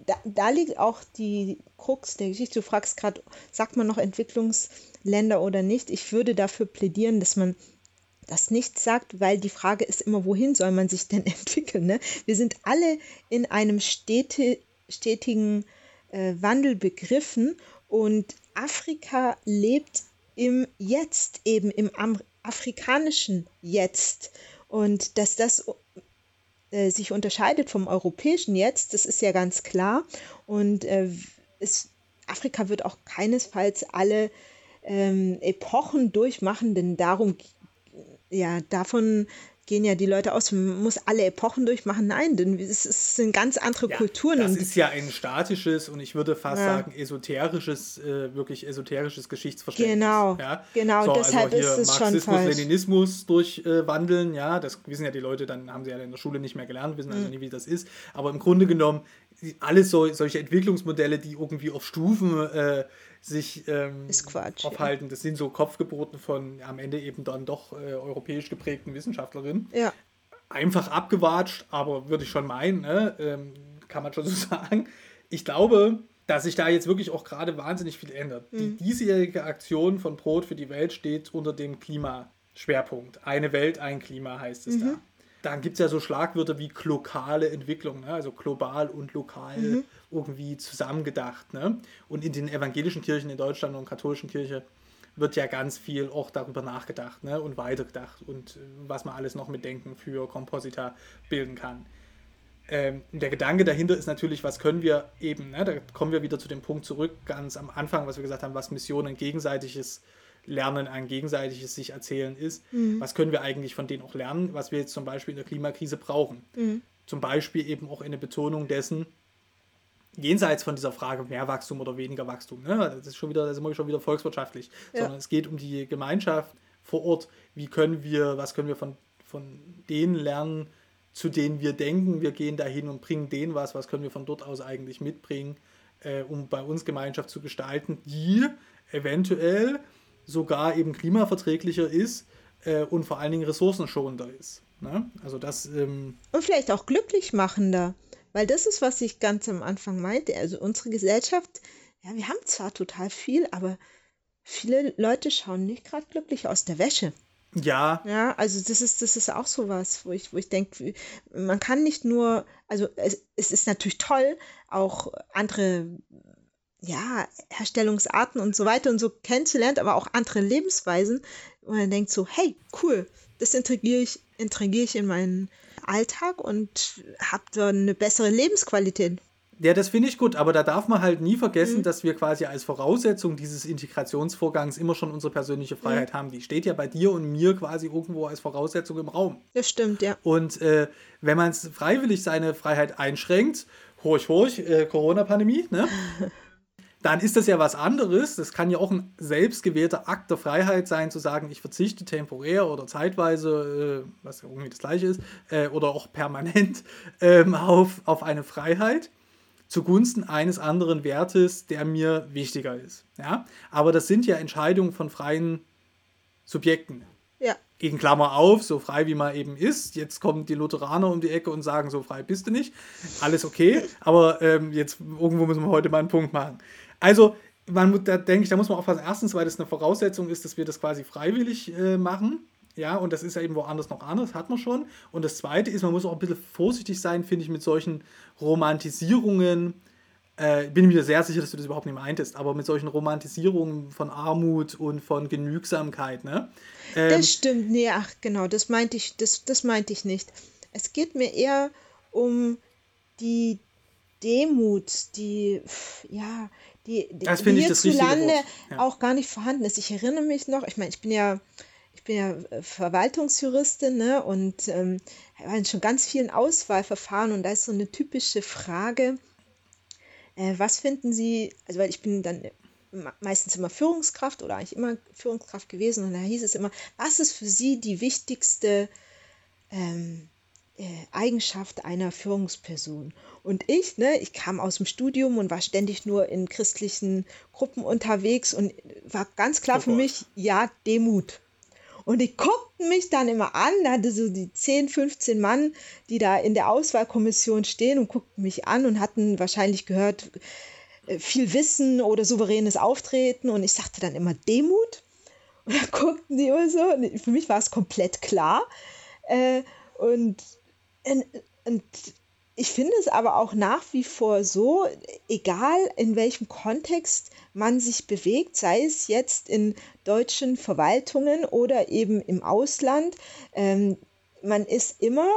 da, da liegt auch die Krux der Geschichte. Du fragst gerade, sagt man noch Entwicklungsländer oder nicht? Ich würde dafür plädieren, dass man das nicht sagt, weil die Frage ist immer, wohin soll man sich denn entwickeln? Ne? Wir sind alle in einem stete, stetigen äh, Wandel begriffen und Afrika lebt im Jetzt, eben im afrikanischen Jetzt. Und dass das äh, sich unterscheidet vom europäischen jetzt, das ist ja ganz klar. Und äh, es, Afrika wird auch keinesfalls alle ähm, Epochen durchmachen, denn darum, ja, davon gehen ja die Leute aus, man muss alle Epochen durchmachen. Nein, denn es, es sind ganz andere ja, Kulturen. Das ist ja ein statisches und ich würde fast ja. sagen esoterisches, äh, wirklich esoterisches Geschichtsverständnis. Genau, ja? genau, so, deshalb also ist es schon falsch. Leninismus durchwandeln, äh, ja, das wissen ja die Leute, dann haben sie ja in der Schule nicht mehr gelernt, wissen also mhm. nie, wie das ist. Aber im Grunde genommen, alles so, solche Entwicklungsmodelle, die irgendwie auf Stufen äh, sich ähm, Quatsch, aufhalten. Ja. Das sind so Kopfgeboten von am Ende eben dann doch äh, europäisch geprägten Wissenschaftlerinnen. Ja. Einfach abgewatscht, aber würde ich schon meinen, ne? ähm, kann man schon so sagen. Ich glaube, dass sich da jetzt wirklich auch gerade wahnsinnig viel ändert. Mhm. Die diesjährige Aktion von Brot für die Welt steht unter dem Klimaschwerpunkt. Eine Welt, ein Klima heißt es mhm. da dann gibt es ja so Schlagwörter wie lokale Entwicklung, ne? also global und lokal mhm. irgendwie zusammengedacht. Ne? Und in den evangelischen Kirchen in Deutschland und katholischen Kirche wird ja ganz viel auch darüber nachgedacht ne? und weitergedacht und äh, was man alles noch mit Denken für Komposita bilden kann. Ähm, der Gedanke dahinter ist natürlich, was können wir eben, ne? da kommen wir wieder zu dem Punkt zurück, ganz am Anfang, was wir gesagt haben, was Missionen gegenseitiges Lernen ein gegenseitiges sich erzählen ist. Mhm. Was können wir eigentlich von denen auch lernen, was wir jetzt zum Beispiel in der Klimakrise brauchen? Mhm. Zum Beispiel eben auch eine Betonung dessen, jenseits von dieser Frage mehr Wachstum oder weniger Wachstum. Ne? Das ist schon wieder, da sind wir schon wieder volkswirtschaftlich, ja. sondern es geht um die Gemeinschaft vor Ort. Wie können wir, was können wir von, von denen lernen, zu denen wir denken, wir gehen dahin und bringen denen was, was können wir von dort aus eigentlich mitbringen, äh, um bei uns Gemeinschaft zu gestalten, die eventuell sogar eben klimaverträglicher ist äh, und vor allen Dingen ressourcenschonender ist. Ne? Also das, ähm und vielleicht auch glücklich machender, weil das ist, was ich ganz am Anfang meinte. Also unsere Gesellschaft, ja, wir haben zwar total viel, aber viele Leute schauen nicht gerade glücklich aus der Wäsche. Ja. Ja, also das ist, das ist auch so was, wo ich, wo ich denke, man kann nicht nur, also es, es ist natürlich toll, auch andere ja, Herstellungsarten und so weiter und so kennenzulernen, aber auch andere Lebensweisen. Und man denkt so, hey, cool, das integriere ich, integriere ich in meinen Alltag und habe da eine bessere Lebensqualität. Ja, das finde ich gut, aber da darf man halt nie vergessen, mhm. dass wir quasi als Voraussetzung dieses Integrationsvorgangs immer schon unsere persönliche. Freiheit mhm. haben. Die steht ja bei dir und mir quasi irgendwo als Voraussetzung im Raum. Das stimmt, ja. Und äh, wenn man freiwillig seine Freiheit einschränkt, horch, horch, äh, Corona-Pandemie, ne? dann ist das ja was anderes. Das kann ja auch ein selbstgewählter Akt der Freiheit sein, zu sagen, ich verzichte temporär oder zeitweise, äh, was ja irgendwie das gleiche ist, äh, oder auch permanent ähm, auf, auf eine Freiheit zugunsten eines anderen Wertes, der mir wichtiger ist. Ja? Aber das sind ja Entscheidungen von freien Subjekten. Ja. Gegen Klammer auf, so frei wie man eben ist. Jetzt kommen die Lutheraner um die Ecke und sagen, so frei bist du nicht. Alles okay, aber ähm, jetzt irgendwo müssen wir heute mal einen Punkt machen. Also, man, da denke ich, da muss man aufpassen. Erstens, weil das eine Voraussetzung ist, dass wir das quasi freiwillig äh, machen. Ja, und das ist ja eben woanders noch anders, hat man schon. Und das Zweite ist, man muss auch ein bisschen vorsichtig sein, finde ich, mit solchen Romantisierungen. Äh, bin mir sehr sicher, dass du das überhaupt nicht meintest, aber mit solchen Romantisierungen von Armut und von Genügsamkeit, ne? Ähm, das stimmt, nee, ach genau, das meinte ich, das, das meinte ich nicht. Es geht mir eher um die Demut, die, ja, die, die das hierzulande ja. auch gar nicht vorhanden ist. Ich erinnere mich noch, ich meine, ich bin ja, ich bin ja äh, Verwaltungsjuristin ne, und ähm, war in schon ganz vielen Auswahlverfahren und da ist so eine typische Frage, äh, was finden Sie, also weil ich bin dann meistens immer Führungskraft oder eigentlich immer Führungskraft gewesen und da hieß es immer, was ist für Sie die wichtigste ähm, äh, Eigenschaft einer Führungsperson? Und ich, ne, ich kam aus dem Studium und war ständig nur in christlichen Gruppen unterwegs und war ganz klar oh für mich, ja, Demut. Und die guckten mich dann immer an, da hatte so die 10, 15 Mann, die da in der Auswahlkommission stehen und guckten mich an und hatten wahrscheinlich gehört, äh, viel Wissen oder souveränes Auftreten. Und ich sagte dann immer Demut. Und dann guckten die immer so. Und für mich war es komplett klar. Äh, und, und ich finde es aber auch nach wie vor so, egal in welchem Kontext man sich bewegt, sei es jetzt in deutschen Verwaltungen oder eben im Ausland, ähm, man ist immer,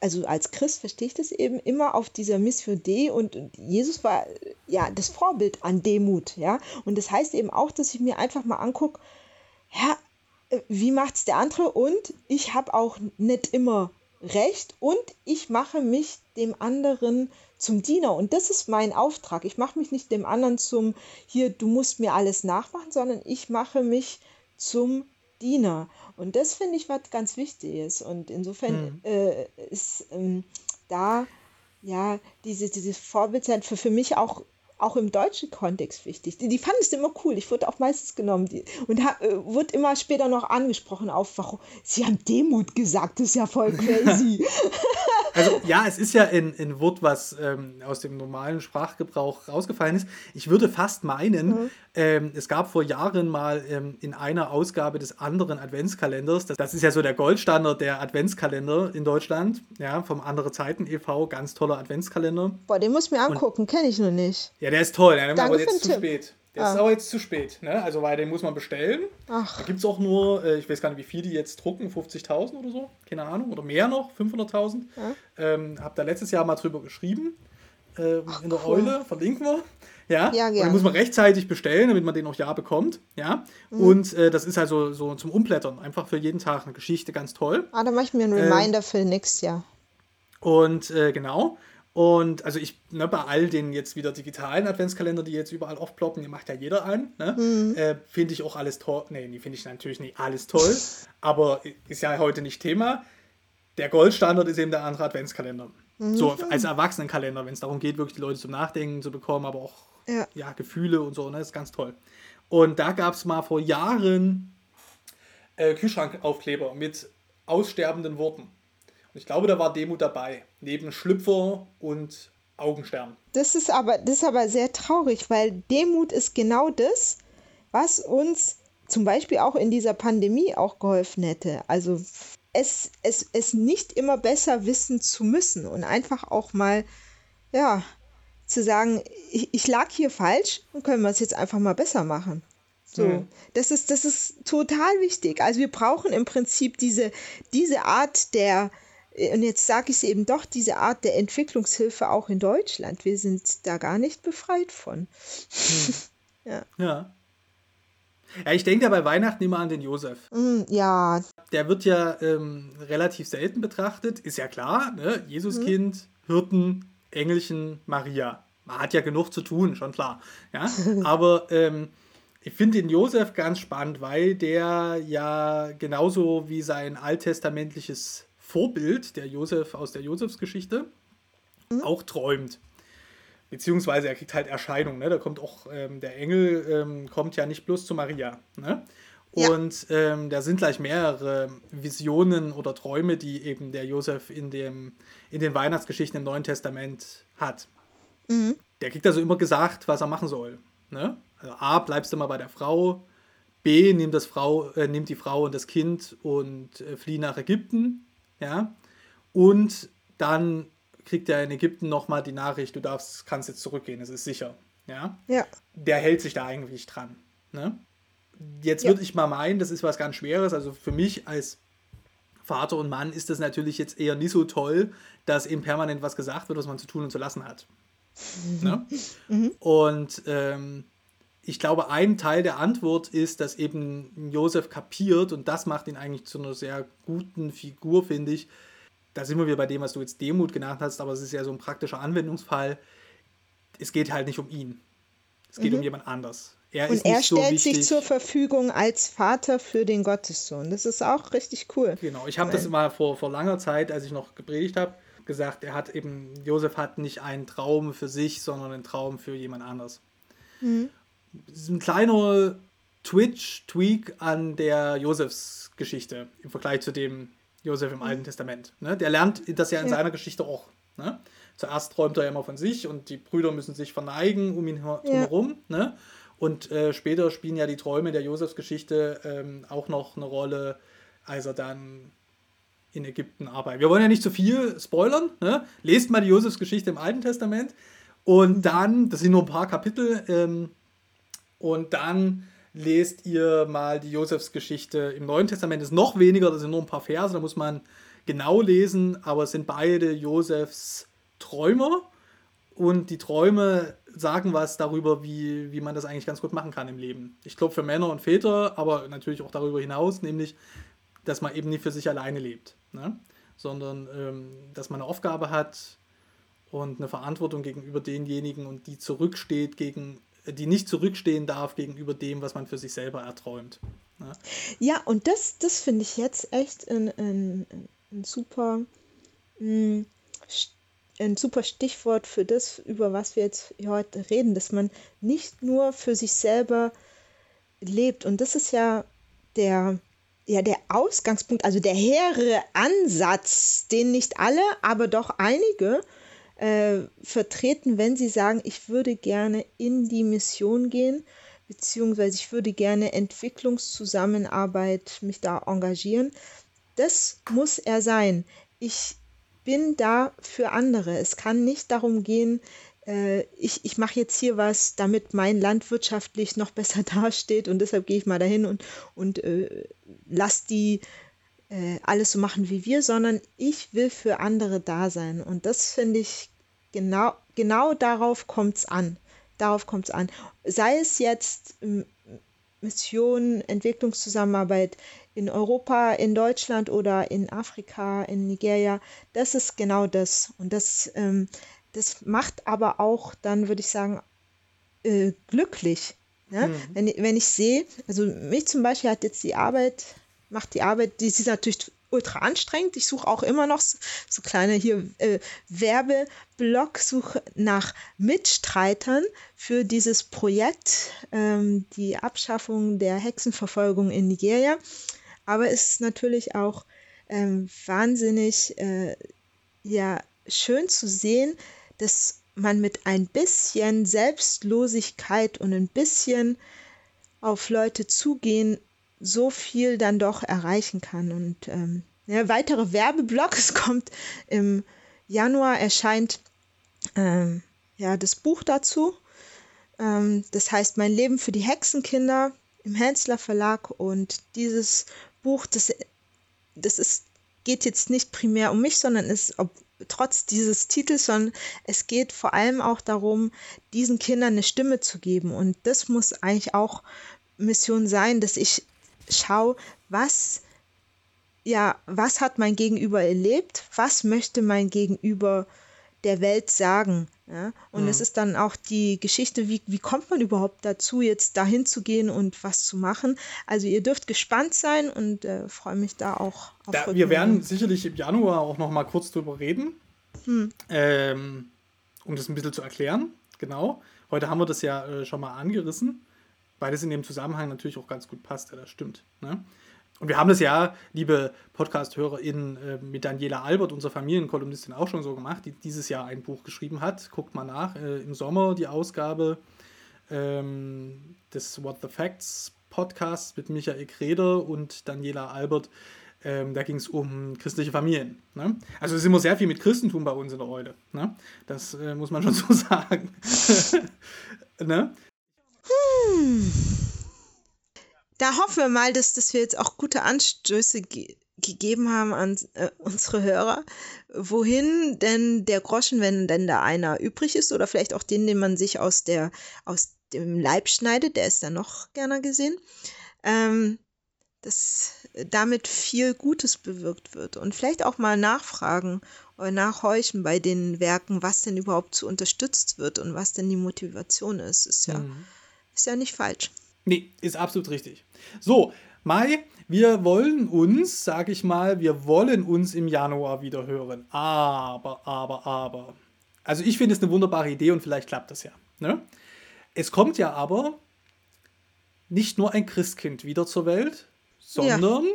also als Christ verstehe ich das eben, immer auf dieser Mission Dei und Jesus war ja das Vorbild an Demut, ja. Und das heißt eben auch, dass ich mir einfach mal angucke, ja, wie macht es der andere und ich habe auch nicht immer recht und ich mache mich dem anderen zum Diener. Und das ist mein Auftrag. Ich mache mich nicht dem anderen zum, hier, du musst mir alles nachmachen, sondern ich mache mich zum Diener. Und das finde ich was ganz Wichtiges. Und insofern mhm. äh, ist ähm, da ja diese, dieses Vorbild für, für mich auch auch im deutschen Kontext wichtig. Die, die fanden es immer cool. Ich wurde auch meistens genommen die, und ha, äh, wurde immer später noch angesprochen auf, warum sie haben Demut gesagt. Das ist ja voll crazy. also ja, es ist ja ein, ein Wort, was ähm, aus dem normalen Sprachgebrauch rausgefallen ist. Ich würde fast meinen, mhm. ähm, es gab vor Jahren mal ähm, in einer Ausgabe des anderen Adventskalenders, das, das ist ja so der Goldstandard der Adventskalender in Deutschland, ja, vom Andere Zeiten e.V., ganz toller Adventskalender. Boah, den muss ich mir angucken, kenne ich nur nicht. Ja, der ist toll, der aber jetzt zu Tipp. spät. Der ah. ist aber jetzt zu spät, ne? Also, weil den muss man bestellen. Ach. Da gibt es auch nur, äh, ich weiß gar nicht, wie viel die jetzt drucken, 50.000 oder so, keine Ahnung, oder mehr noch, 500.000. Ja. Ähm, hab da letztes Jahr mal drüber geschrieben, äh, in der cool. Eule, verlinken wir. Ja, ja und den muss man rechtzeitig bestellen, damit man den auch ja bekommt. Ja, mhm. und äh, das ist also so zum Umblättern, einfach für jeden Tag eine Geschichte, ganz toll. Ah, da mache ich mir einen ähm, Reminder für nächstes Jahr. Und äh, genau. Und also ich, ne, bei all den jetzt wieder digitalen Adventskalender, die jetzt überall aufploppen, die macht ja jeder ein, ne? Mhm. Äh, finde ich auch alles toll. Nee, die finde ich natürlich nicht alles toll, aber ist ja heute nicht Thema. Der Goldstandard ist eben der andere Adventskalender. Mhm. So als Erwachsenenkalender, wenn es darum geht, wirklich die Leute zum Nachdenken zu bekommen, aber auch ja. ja Gefühle und so, ne? Das ist ganz toll. Und da gab es mal vor Jahren äh, Kühlschrankaufkleber mit aussterbenden Worten. Ich glaube, da war Demut dabei, neben Schlüpfer und Augenstern. Das ist aber, das ist aber sehr traurig, weil Demut ist genau das, was uns zum Beispiel auch in dieser Pandemie auch geholfen hätte. Also es, es, es nicht immer besser wissen zu müssen und einfach auch mal, ja, zu sagen, ich, ich lag hier falsch und können wir es jetzt einfach mal besser machen. So, mhm. das ist, das ist total wichtig. Also wir brauchen im Prinzip diese, diese Art der, und jetzt sage ich es eben doch, diese Art der Entwicklungshilfe auch in Deutschland. Wir sind da gar nicht befreit von. Hm. ja. ja. Ja, ich denke ja bei Weihnachten immer an den Josef. Mm, ja. Der wird ja ähm, relativ selten betrachtet, ist ja klar, ne? Jesuskind, mhm. Hirten, Engelchen, Maria. Man hat ja genug zu tun, schon klar. Ja? Aber ähm, ich finde den Josef ganz spannend, weil der ja genauso wie sein alttestamentliches Vorbild, der Josef aus der Josefsgeschichte, mhm. auch träumt. Beziehungsweise er kriegt halt Erscheinungen. Ne? Da kommt auch ähm, der Engel, ähm, kommt ja nicht bloß zu Maria. Ne? Und ja. ähm, da sind gleich mehrere Visionen oder Träume, die eben der Josef in, dem, in den Weihnachtsgeschichten im Neuen Testament hat. Mhm. Der kriegt also immer gesagt, was er machen soll. Ne? Also A, bleibst du mal bei der Frau. B, nimmt, das Frau, äh, nimmt die Frau und das Kind und äh, flieh nach Ägypten ja, und dann kriegt er in Ägypten nochmal die Nachricht, du darfst, kannst jetzt zurückgehen, es ist sicher, ja. Ja. Der hält sich da eigentlich dran, ne? Jetzt ja. würde ich mal meinen, das ist was ganz Schweres, also für mich als Vater und Mann ist das natürlich jetzt eher nicht so toll, dass eben permanent was gesagt wird, was man zu tun und zu lassen hat. Mhm. Ne? Mhm. Und ähm, ich glaube, ein Teil der Antwort ist, dass eben Josef kapiert und das macht ihn eigentlich zu einer sehr guten Figur, finde ich. Da sind wir wieder bei dem, was du jetzt Demut genannt hast, aber es ist ja so ein praktischer Anwendungsfall. Es geht halt nicht um ihn. Es geht mhm. um jemand anders. Er und er stellt so sich zur Verfügung als Vater für den Gottessohn. Das ist auch richtig cool. Genau, ich habe das mal vor, vor langer Zeit, als ich noch gepredigt habe, gesagt, er hat eben, Josef hat nicht einen Traum für sich, sondern einen Traum für jemand anders. Mhm. Das ist ein kleiner Twitch-Tweak an der Josefs-Geschichte im Vergleich zu dem Josef im mhm. Alten Testament. Ne? Der lernt das ja in ja. seiner Geschichte auch. Ne? Zuerst träumt er immer von sich und die Brüder müssen sich verneigen um ihn herum. Ja. Ne? Und äh, später spielen ja die Träume der Josefsgeschichte ähm, auch noch eine Rolle, als er dann in Ägypten arbeitet. Wir wollen ja nicht zu viel spoilern. Ne? Lest mal die Josefsgeschichte im Alten Testament. Und dann, das sind nur ein paar Kapitel, ähm, und dann lest ihr mal die Josefsgeschichte im Neuen Testament. Das ist noch weniger, das sind nur ein paar Verse, da muss man genau lesen, aber es sind beide Josefs Träumer. Und die Träume sagen was darüber, wie, wie man das eigentlich ganz gut machen kann im Leben. Ich glaube für Männer und Väter, aber natürlich auch darüber hinaus, nämlich, dass man eben nicht für sich alleine lebt, ne? sondern ähm, dass man eine Aufgabe hat und eine Verantwortung gegenüber denjenigen und die zurücksteht gegen, die nicht zurückstehen darf gegenüber dem, was man für sich selber erträumt. Ne? Ja, und das, das finde ich jetzt echt ein, ein, ein super hm, ein super Stichwort für das, über was wir jetzt heute reden, dass man nicht nur für sich selber lebt. Und das ist ja der, ja, der Ausgangspunkt, also der hehre Ansatz, den nicht alle, aber doch einige äh, vertreten, wenn sie sagen, ich würde gerne in die Mission gehen, beziehungsweise ich würde gerne Entwicklungszusammenarbeit mich da engagieren. Das muss er sein. Ich bin da für andere. Es kann nicht darum gehen, äh, ich, ich mache jetzt hier was, damit mein Land wirtschaftlich noch besser dasteht und deshalb gehe ich mal dahin und, und äh, lass die äh, alles so machen wie wir, sondern ich will für andere da sein. Und das finde ich genau, genau darauf kommt es an. Darauf kommt es an. Sei es jetzt Mission, Entwicklungszusammenarbeit in Europa, in Deutschland oder in Afrika, in Nigeria, das ist genau das. Und das, ähm, das macht aber auch dann, würde ich sagen, äh, glücklich. Ne? Mhm. Wenn, wenn ich sehe, also mich zum Beispiel hat jetzt die Arbeit, macht die Arbeit, die ist natürlich ultra anstrengend. Ich suche auch immer noch so, so kleine hier äh, Werbeblock, suche nach Mitstreitern für dieses Projekt, ähm, die Abschaffung der Hexenverfolgung in Nigeria. Aber es ist natürlich auch ähm, wahnsinnig äh, ja, schön zu sehen, dass man mit ein bisschen Selbstlosigkeit und ein bisschen auf Leute zugehen so viel dann doch erreichen kann. Und ähm, ja, weitere Werbeblock, es kommt im Januar erscheint ähm, ja, das Buch dazu. Ähm, das heißt Mein Leben für die Hexenkinder im Hensler Verlag. Und dieses Buch, das, das ist, geht jetzt nicht primär um mich, sondern ist ob, trotz dieses Titels, sondern es geht vor allem auch darum, diesen Kindern eine Stimme zu geben. Und das muss eigentlich auch Mission sein, dass ich schau, was, ja, was hat mein Gegenüber erlebt, was möchte mein Gegenüber der Welt sagen. Ja? Und mhm. es ist dann auch die Geschichte, wie, wie kommt man überhaupt dazu, jetzt dahin zu gehen und was zu machen. Also ihr dürft gespannt sein und äh, freue mich da auch auf da, Wir werden sicherlich im Januar auch noch mal kurz drüber reden, hm. ähm, um das ein bisschen zu erklären. Genau. Heute haben wir das ja äh, schon mal angerissen weil das in dem Zusammenhang natürlich auch ganz gut passt, ja, das stimmt. Ne? Und wir haben das ja, liebe Podcast-HörerInnen, äh, mit Daniela Albert, unserer Familienkolumnistin, auch schon so gemacht, die dieses Jahr ein Buch geschrieben hat. Guckt mal nach. Äh, Im Sommer die Ausgabe ähm, des What the Facts Podcasts mit Michael Kreder und Daniela Albert. Ähm, da ging es um christliche Familien. Ne? Also es ist immer sehr viel mit Christentum bei uns in der Eule. Ne? Das äh, muss man schon so sagen. ne? Hm. Da hoffen wir mal, dass, dass wir jetzt auch gute Anstöße ge gegeben haben an äh, unsere Hörer, wohin denn der Groschen, wenn denn da einer übrig ist, oder vielleicht auch den, den man sich aus der, aus dem Leib schneidet, der ist dann noch gerne gesehen, ähm, dass damit viel Gutes bewirkt wird. Und vielleicht auch mal nachfragen oder nachhorchen bei den Werken, was denn überhaupt so unterstützt wird und was denn die Motivation ist. Ist ja, mhm. Ist ja nicht falsch. Nee, ist absolut richtig. So, Mai, wir wollen uns, sag ich mal, wir wollen uns im Januar wieder hören. Aber, aber, aber. Also ich finde es eine wunderbare Idee und vielleicht klappt das ja. Ne? Es kommt ja aber nicht nur ein Christkind wieder zur Welt, sondern.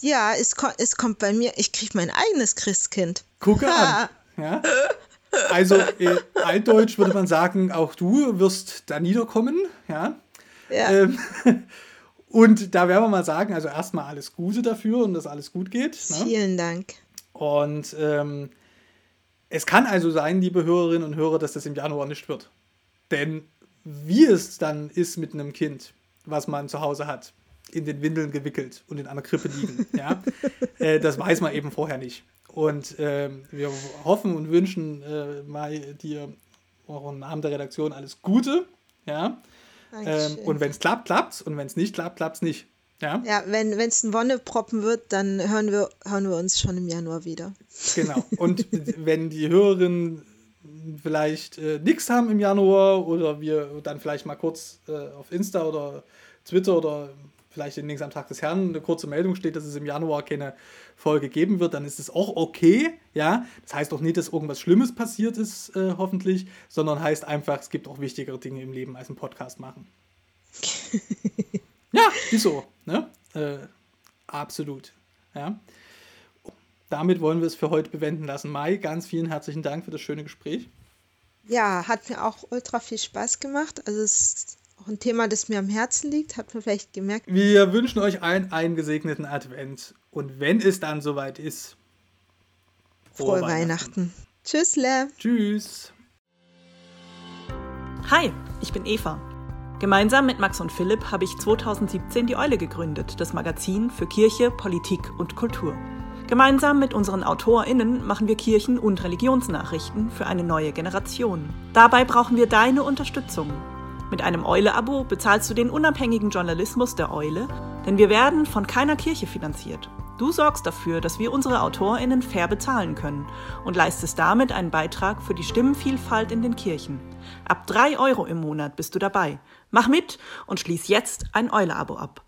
Ja, ja es, ko es kommt bei mir, ich kriege mein eigenes Christkind. Gucke an. Ja. Also, äh, altdeutsch würde man sagen, auch du wirst da niederkommen. Ja. ja. Ähm, und da werden wir mal sagen, also erstmal alles Gute dafür und dass alles gut geht. Ne? Vielen Dank. Und ähm, es kann also sein, liebe Hörerinnen und Hörer, dass das im Januar nicht wird. Denn wie es dann ist mit einem Kind, was man zu Hause hat, in den Windeln gewickelt und in einer Krippe liegen. ja? Äh, das weiß man eben vorher nicht. Und äh, wir hoffen und wünschen äh, mal dir auch im Namen der Redaktion alles Gute. Ja? Ähm, und wenn es klappt, klappt's. Und wenn es nicht klappt, klappt es nicht. Ja, ja wenn es ein Wonneproppen wird, dann hören wir, hören wir uns schon im Januar wieder. Genau. Und wenn die Hörerinnen vielleicht äh, nichts haben im Januar oder wir dann vielleicht mal kurz äh, auf Insta oder Twitter oder vielleicht in links am Tag des Herrn eine kurze Meldung steht, dass es im Januar keine Folge geben wird, dann ist es auch okay. Ja, das heißt auch nicht, dass irgendwas Schlimmes passiert ist, äh, hoffentlich, sondern heißt einfach, es gibt auch wichtigere Dinge im Leben als einen Podcast machen. ja, ist so. Ne? Äh, absolut. Ja. Damit wollen wir es für heute bewenden lassen. Mai, ganz vielen herzlichen Dank für das schöne Gespräch. Ja, hat mir auch ultra viel Spaß gemacht. Also es ist auch ein Thema, das mir am Herzen liegt, hat man vielleicht gemerkt. Wir wünschen euch allen einen gesegneten Advent und wenn es dann soweit ist, frohe, frohe Weihnachten. Weihnachten. Tschüssle. Tschüss. Hi, ich bin Eva. Gemeinsam mit Max und Philipp habe ich 2017 die Eule gegründet, das Magazin für Kirche, Politik und Kultur. Gemeinsam mit unseren AutorInnen machen wir Kirchen- und Religionsnachrichten für eine neue Generation. Dabei brauchen wir deine Unterstützung. Mit einem Eule-Abo bezahlst du den unabhängigen Journalismus der Eule, denn wir werden von keiner Kirche finanziert. Du sorgst dafür, dass wir unsere AutorInnen fair bezahlen können und leistest damit einen Beitrag für die Stimmenvielfalt in den Kirchen. Ab 3 Euro im Monat bist du dabei. Mach mit und schließ jetzt ein Eule-Abo ab.